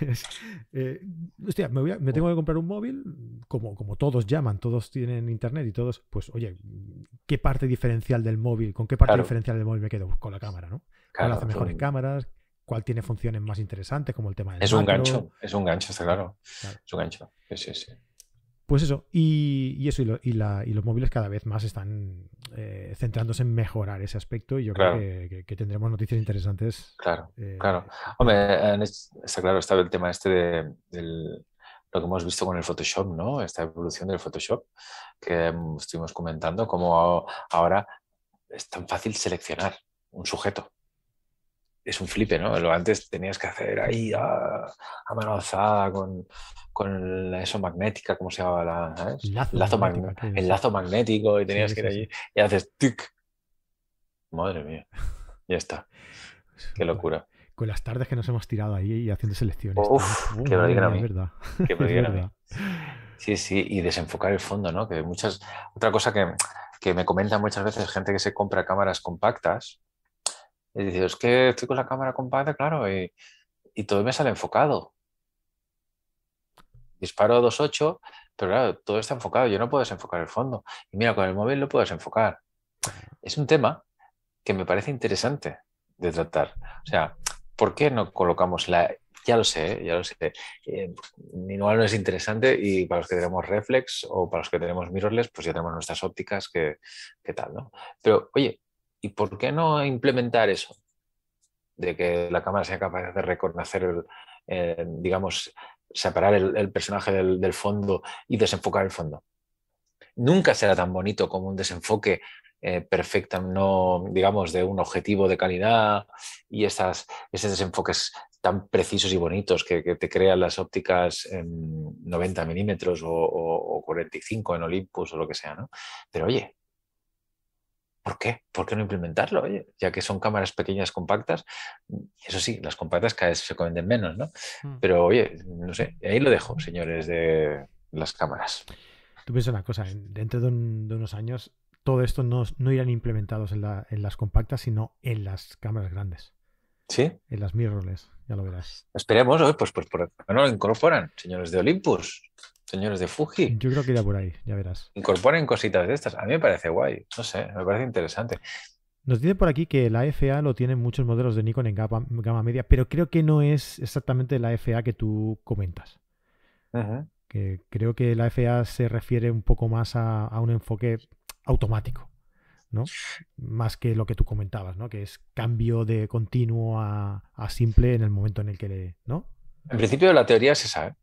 Eh, eh, hostia, me, me, tengo que comprar un móvil, como, como todos llaman, todos tienen internet y todos, pues, oye, ¿qué parte diferencial del móvil? ¿Con qué parte diferencial del móvil me quedo? con la cámara, ¿no? ¿Cuál hace mejores cámaras? ¿Cuál tiene funciones más interesantes? Como el tema del. Es un gancho, es un gancho, está claro. Es un gancho. Sí, sí. Pues eso, y, eso, y, los móviles cada vez más están eh, centrándose en mejorar ese aspecto y yo creo que, tendremos noticias interesantes. Claro, eh, claro. Hombre, está claro, está el tema este de, lo que hemos visto con el Photoshop, ¿no? Esta evolución del Photoshop que estuvimos comentando, como ahora es tan fácil seleccionar un sujeto. Es un flipe, ¿no? Lo antes tenías que hacer ahí a, a mano alzada con, con la eso magnética, ¿cómo se llama? La, ¿sabes? Lazo Lazo mag- magnético, el lazo magnético y tenías Sí, que ir allí y haces tic. Madre mía. Ya está. Qué locura. Con las tardes que nos hemos tirado ahí y haciendo selecciones. Uf, me lo madre digan a mí. Es verdad. Me Es a mí. Sí, sí, y desenfocar el fondo, ¿no? Que muchas. Otra cosa que, que me comenta muchas veces gente que se compra cámaras compactas. Y dice, es que estoy con la cámara compacta, claro, y, todo me sale enfocado. Disparo 2.8, pero claro, todo está enfocado. Yo no puedo desenfocar el fondo. Y mira, con el móvil lo puedes enfocar. Es un tema que me parece interesante de tratar. O sea, ¿por qué no colocamos la... Ya lo sé, ¿eh? ya lo sé. Eh, no es interesante y para los que tenemos reflex o para los que tenemos mirrorless, pues ya tenemos nuestras ópticas que, que tal, ¿no? Pero, oye, ¿y por qué no implementar eso? De que la cámara sea capaz de reconocer, eh, digamos, separar el, personaje del, fondo y desenfocar el fondo. Nunca será tan bonito como un desenfoque eh, perfecta, no, digamos, de un objetivo de calidad y esos desenfoques tan precisos y bonitos que, te crean las ópticas en 90 milímetros o, o 45 en Olympus o lo que sea, ¿no? Pero oye, ¿por qué? ¿Por qué no implementarlo? Oye, ya que son cámaras pequeñas, compactas, eso sí, las compactas cada vez se venden menos, ¿no? Mm. Pero oye, no sé, ahí lo dejo, señores de las cámaras. Tú piensas una cosa, en- dentro de, un- de unos años todo esto no, no irán implementados en, la- en las compactas, sino en las cámaras grandes, ¿Sí? en las mirrorless, ya lo verás. Esperemos, pues, pues ¿por no lo incorporan? Señores de Olympus, señores de Fuji, Yo creo que irá por ahí, ya verás. incorporen cositas de estas. A mí me parece guay, no sé, me parece interesante. Nos dice por aquí que la FA lo tienen muchos modelos de Nikon en gama, gama media, pero creo que no es exactamente la FA que tú comentas. Que creo que la FA se refiere un poco más a, a un enfoque automático, ¿no? Más que lo que tú comentabas, ¿no? Que es cambio de continuo a, a simple en el momento en el que le. ¿No? En principio la teoría es esa, ¿eh?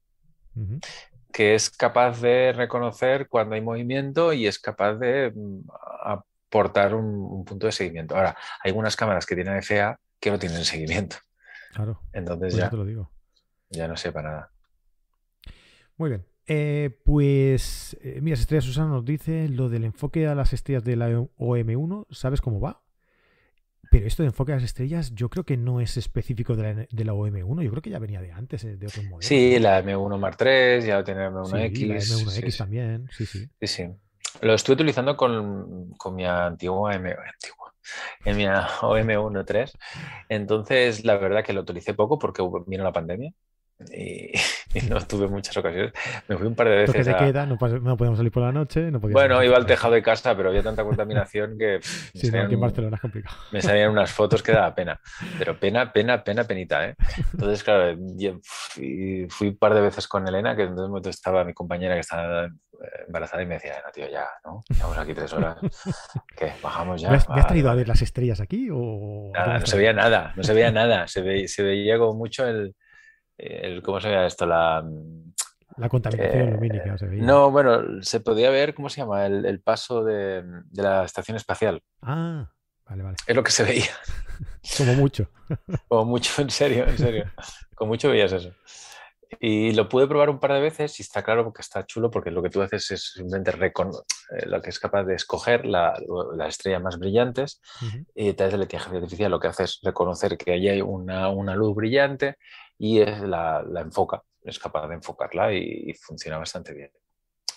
Que es capaz de reconocer cuando hay movimiento y es capaz de mm, aportar un, un punto de seguimiento. Ahora, hay algunas cámaras que tienen FA que no tienen seguimiento, Claro, entonces ya, te lo digo. ya no sé para nada. Muy bien. Eh, pues, eh, mira, Estrella Susana nos dice lo del enfoque a las estrellas de la OM1, ¿sabes cómo va? Pero esto de enfoque a las estrellas, yo creo que no es específico de la, de la OM1, yo creo que ya venía de antes, eh, de otros modelos. Sí, la M1 Mark III, ya tiene Sí, M1X. la M1X sí, sí. también, sí, sí. Sí, sí. Lo estuve utilizando con, con mi antigua, M, antigua, en mi OM1 III. Entonces, la verdad que lo utilicé poco porque vino la pandemia y, y no tuve muchas ocasiones. Me fui un par de Toque veces de a... queda, no, podíamos salir por la noche, no Bueno, iba al tejado de casa, pero había tanta contaminación que Sí, no, aquí en Barcelona es complicado. me salían unas fotos que daba pena. Pero pena, pena, pena, penita, ¿eh? Entonces, claro, fui, fui un par de veces con Elena, que en ese momento estaba mi compañera que estaba eh, embarazada y me decía, "No, tío, ya, ¿no? Llevamos aquí tres horas. ¿Qué? ¿Bajamos ya? ¿Me has, traído a vale". ver las estrellas aquí? O Nada, cómo no se veía nada, no se veía nada. Se, ve- se veía como mucho el, el- ¿Cómo se veía esto? La... La contaminación eh, lumínica se veía. No, bueno, se podía ver, ¿cómo se llama? El, el paso de, de la estación espacial. Ah, vale, vale. Es lo que se veía. Como mucho. Como mucho, en serio, en serio. Con mucho veías eso. Y lo pude probar un par de veces y está claro porque está chulo porque lo que tú haces es simplemente eh, lo que es capaz de escoger la- las estrellas más brillantes Ujú. y a través de la inteligencia artificial lo que hace es reconocer que ahí hay una, una luz brillante y es la, la enfoca, es capaz de enfocarla y, y funciona bastante bien.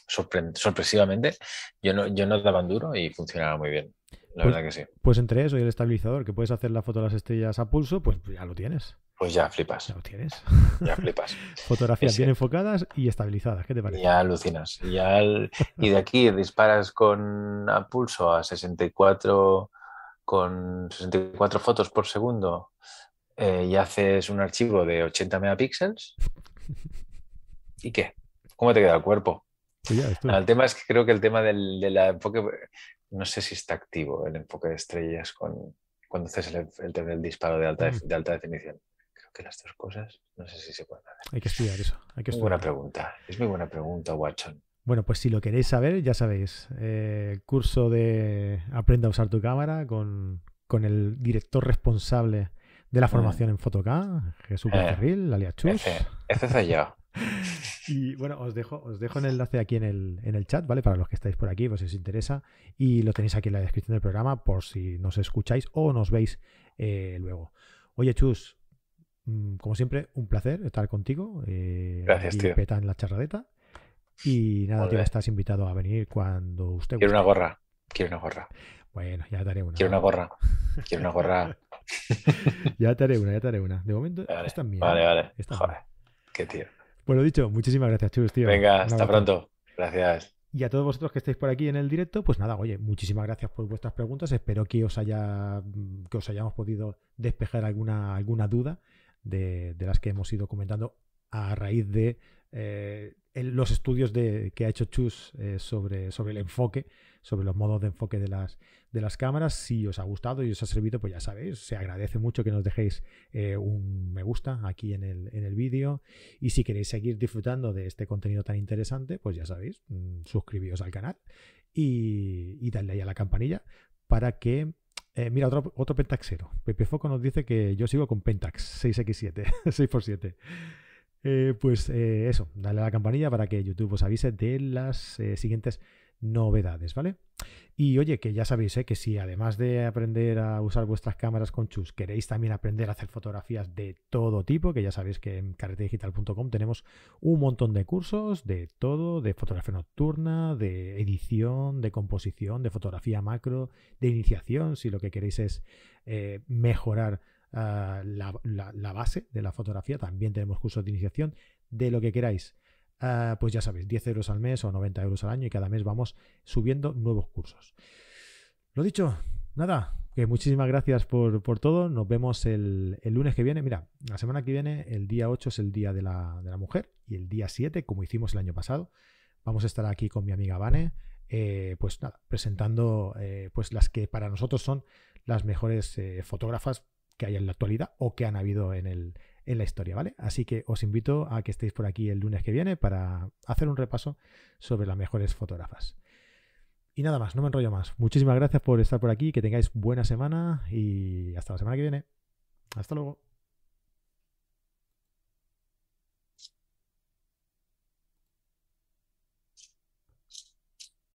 Sorpre- sorpresivamente, yo no, yo no daba duro y funcionaba muy bien. La Pues- verdad que sí. Pues entre eso y el estabilizador, que puedes hacer la foto de las estrellas a pulso, pues ya lo tienes. Pues ya flipas, Ya lo tienes. ya flipas. Fotografías bien enfocadas y estabilizadas. ¿Qué te parece? ya alucinas. Y, ya el- y de aquí disparas con a pulso a 64, con 64 fotos por segundo eh, y haces un archivo de 80 megapíxeles. ¿Y qué? ¿Cómo te queda el cuerpo? Pues ya el tema es que creo que el tema del, del enfoque, no sé si está activo el enfoque de estrellas con, cuando haces el, el disparo de alta, Mm. de alta definición. Creo que las dos cosas, no sé si se pueden hacer. Hay que estudiar eso. Hay que muy buena pregunta, es muy buena pregunta, Watson. Bueno, pues si lo queréis saber, ya sabéis. eh, curso de Aprenda a usar tu cámara con, con el director responsable de la formación en Photocá, Jesús Eh, Becerril, alias Chus. Ese, ese soy yo. Y bueno, os dejo, os dejo el enlace aquí en el, en el chat, ¿vale? Para los que estáis por aquí, pues si os interesa. Y lo tenéis aquí en la descripción del programa por si nos escucháis o nos veis eh, luego. Oye, Chus, mm, como siempre, un placer estar contigo. eh, Gracias, tío. Peta en la charradeta. Y nada, tío, estás invitado a venir cuando usted Quiero guste. una gorra. Quiero una gorra. Bueno, ya te haré una. Quiero una gorra. Quiero una gorra. Ya te haré una, ya te haré una. De momento, Vale, esta es mía. vale, ¿eh? vale. Esta es Joder. mía. Qué tío. Bueno, dicho, muchísimas gracias, Chus, tío. Venga, hasta pronto. Gracias. Y a todos vosotros que estáis por aquí en el directo, pues nada, oye, muchísimas gracias por vuestras preguntas. Espero que os haya que os hayamos podido despejar alguna, alguna duda de, de las que hemos ido comentando a raíz de eh, los estudios de, que ha hecho Chus eh, sobre, sobre el enfoque, sobre los modos de enfoque de las, de las cámaras. Si os ha gustado y os ha servido, pues ya sabéis, se agradece mucho que nos dejéis eh, un me gusta aquí en el, en el vídeo. Y si queréis seguir disfrutando de este contenido tan interesante, pues ya sabéis, mm, suscribíos al canal y, y darle ahí a la campanilla para que... eh, mira, otro, otro Pentaxero. Pepe Foco nos dice que yo sigo con Pentax 6x7, 6x7. Eh, pues eh, eso, dale a la campanilla para que YouTube os avise de las eh, siguientes novedades, ¿vale? Y oye, que ya sabéis que si además de aprender a usar vuestras cámaras con chus, queréis también aprender a hacer fotografías de todo tipo, que ya sabéis que en carretedigital.com tenemos un montón de cursos de todo, de fotografía nocturna, de edición, de composición, de fotografía macro, de iniciación, si lo que queréis es mejorar ah, la, base de la fotografía, también tenemos cursos de iniciación, de lo que queráis. Ah, pues ya sabéis, 10 euros al mes o 90 euros al año y cada mes vamos subiendo nuevos cursos. Lo dicho, nada, que muchísimas gracias por, por todo. Nos vemos el, el lunes que viene. Mira, la semana que viene, el día 8 es el día de la, de la mujer y el día 7, como hicimos el año pasado, vamos a estar aquí con mi amiga Vane, eh, pues nada, presentando eh, pues las que para nosotros son las mejores eh, fotógrafas que hay en la actualidad o que han habido en, el, en la historia, ¿vale? Así que os invito a que estéis por aquí el lunes que viene para hacer un repaso sobre las mejores fotógrafas. Y nada más, no me enrollo más. Muchísimas gracias por estar por aquí, que tengáis buena semana y hasta la semana que viene. Hasta luego.